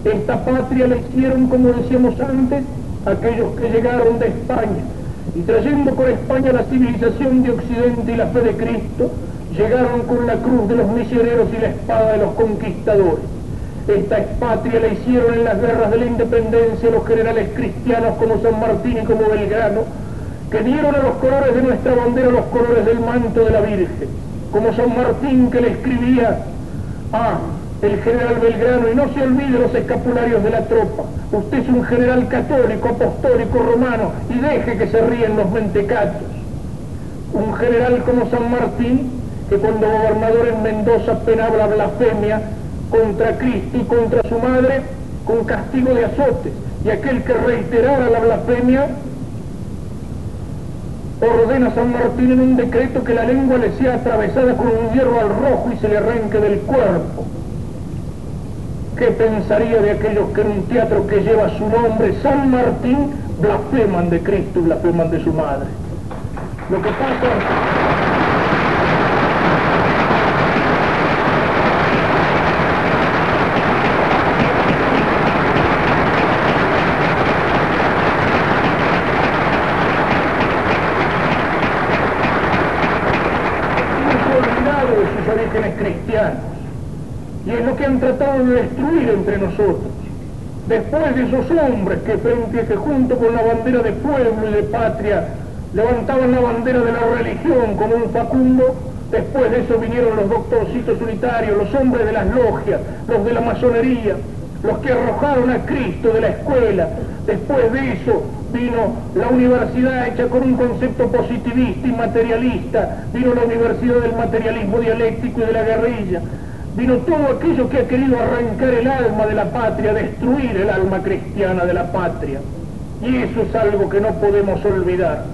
Esta patria la hicieron, como decíamos antes, aquellos que llegaron de España y trayendo con España la civilización de Occidente y la fe de Cristo, llegaron con la cruz de los misioneros y la espada de los conquistadores. Esta patria la hicieron en las guerras de la independencia los generales cristianos como San Martín y como Belgrano, que dieron a los colores de nuestra bandera los colores del manto de la Virgen, como San Martín que le escribía a el general Belgrano, y no se olvide los escapularios de la tropa, usted es un general católico, apostólico, romano, y deje que se ríen los mentecatos. Un general como San Martín que cuando gobernador en Mendoza penaba la blasfemia contra Cristo y contra su madre con castigo de azotes, y aquel que reiterara la blasfemia ordena a San Martín en un decreto que la lengua le sea atravesada con un hierro al rojo y se le arranque del cuerpo. ¿Qué pensaría de aquellos que en un teatro que lleva su nombre, San Martín, blasfeman de Cristo y blasfeman de su madre? Lo que pasa... cristianos. Y es lo que han tratado de destruir entre nosotros. Después de esos hombres que frente que junto con la bandera de pueblo y de patria levantaban la bandera de la religión como un Facundo, después de eso vinieron los doctorcitos unitarios, los hombres de las logias, los de la masonería, los que arrojaron a Cristo de la escuela. Después de eso vino la universidad hecha con un concepto positivista y materialista, vino la universidad del materialismo dialéctico y de la guerrilla, vino todo aquello que ha querido arrancar el alma de la patria, destruir el alma cristiana de la patria. Y eso es algo que no podemos olvidar.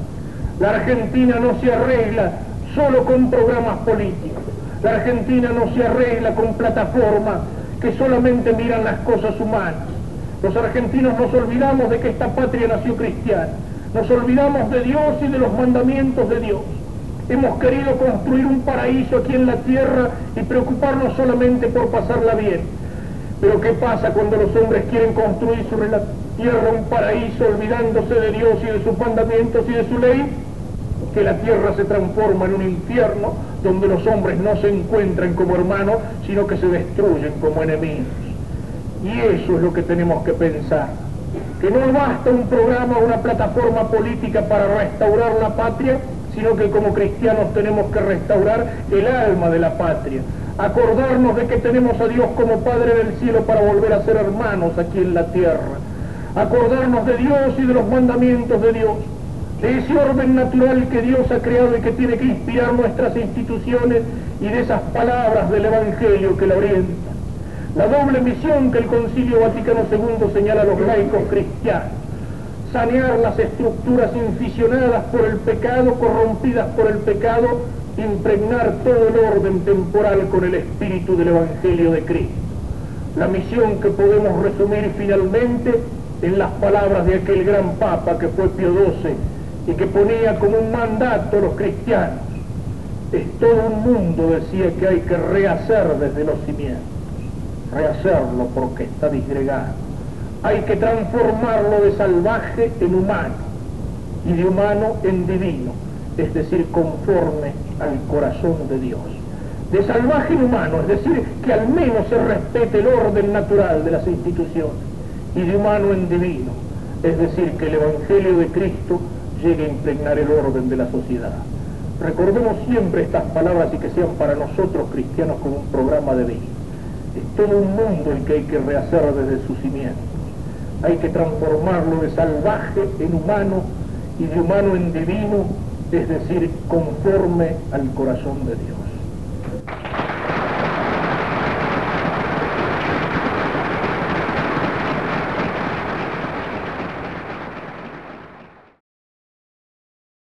La Argentina no se arregla solo con programas políticos. La Argentina no se arregla con plataformas que solamente miran las cosas humanas. Los argentinos nos olvidamos de que esta patria nació cristiana. Nos olvidamos de Dios y de los mandamientos de Dios. Hemos querido construir un paraíso aquí en la tierra y preocuparnos solamente por pasarla bien. Pero ¿qué pasa cuando los hombres quieren construir sobre la tierra un paraíso olvidándose de Dios y de sus mandamientos y de su ley? Que la tierra se transforma en un infierno donde los hombres no se encuentran como hermanos, sino que se destruyen como enemigos. Y eso es lo que tenemos que pensar. Que no basta un programa o una plataforma política para restaurar la patria, sino que como cristianos tenemos que restaurar el alma de la patria. Acordarnos de que tenemos a Dios como Padre del cielo para volver a ser hermanos aquí en la tierra. Acordarnos de Dios y de los mandamientos de Dios de ese orden natural que Dios ha creado y que tiene que inspirar nuestras instituciones y de esas palabras del Evangelio que la orientan. La doble misión que el Concilio Vaticano II señala a los laicos cristianos, sanear las estructuras inficionadas por el pecado, corrompidas por el pecado, impregnar todo el orden temporal con el espíritu del Evangelio de Cristo. La misión que podemos resumir finalmente en las palabras de aquel gran Papa que fue Pío XII y que ponía como un mandato a los cristianos. Es todo un mundo, decía, que hay que rehacer desde los cimientos, rehacerlo porque está disgregado. Hay que transformarlo de salvaje en humano y de humano en divino, es decir, conforme al corazón de Dios. De salvaje en humano, es decir, que al menos se respete el orden natural de las instituciones, y de humano en divino, es decir, que el Evangelio de Cristo llegue a impregnar el orden de la sociedad. Recordemos siempre estas palabras y que sean para nosotros cristianos como un programa de vida. Es todo un mundo el que hay que rehacer desde sus cimientos. Hay que transformarlo de salvaje en humano y de humano en divino, es decir, conforme al corazón de Dios.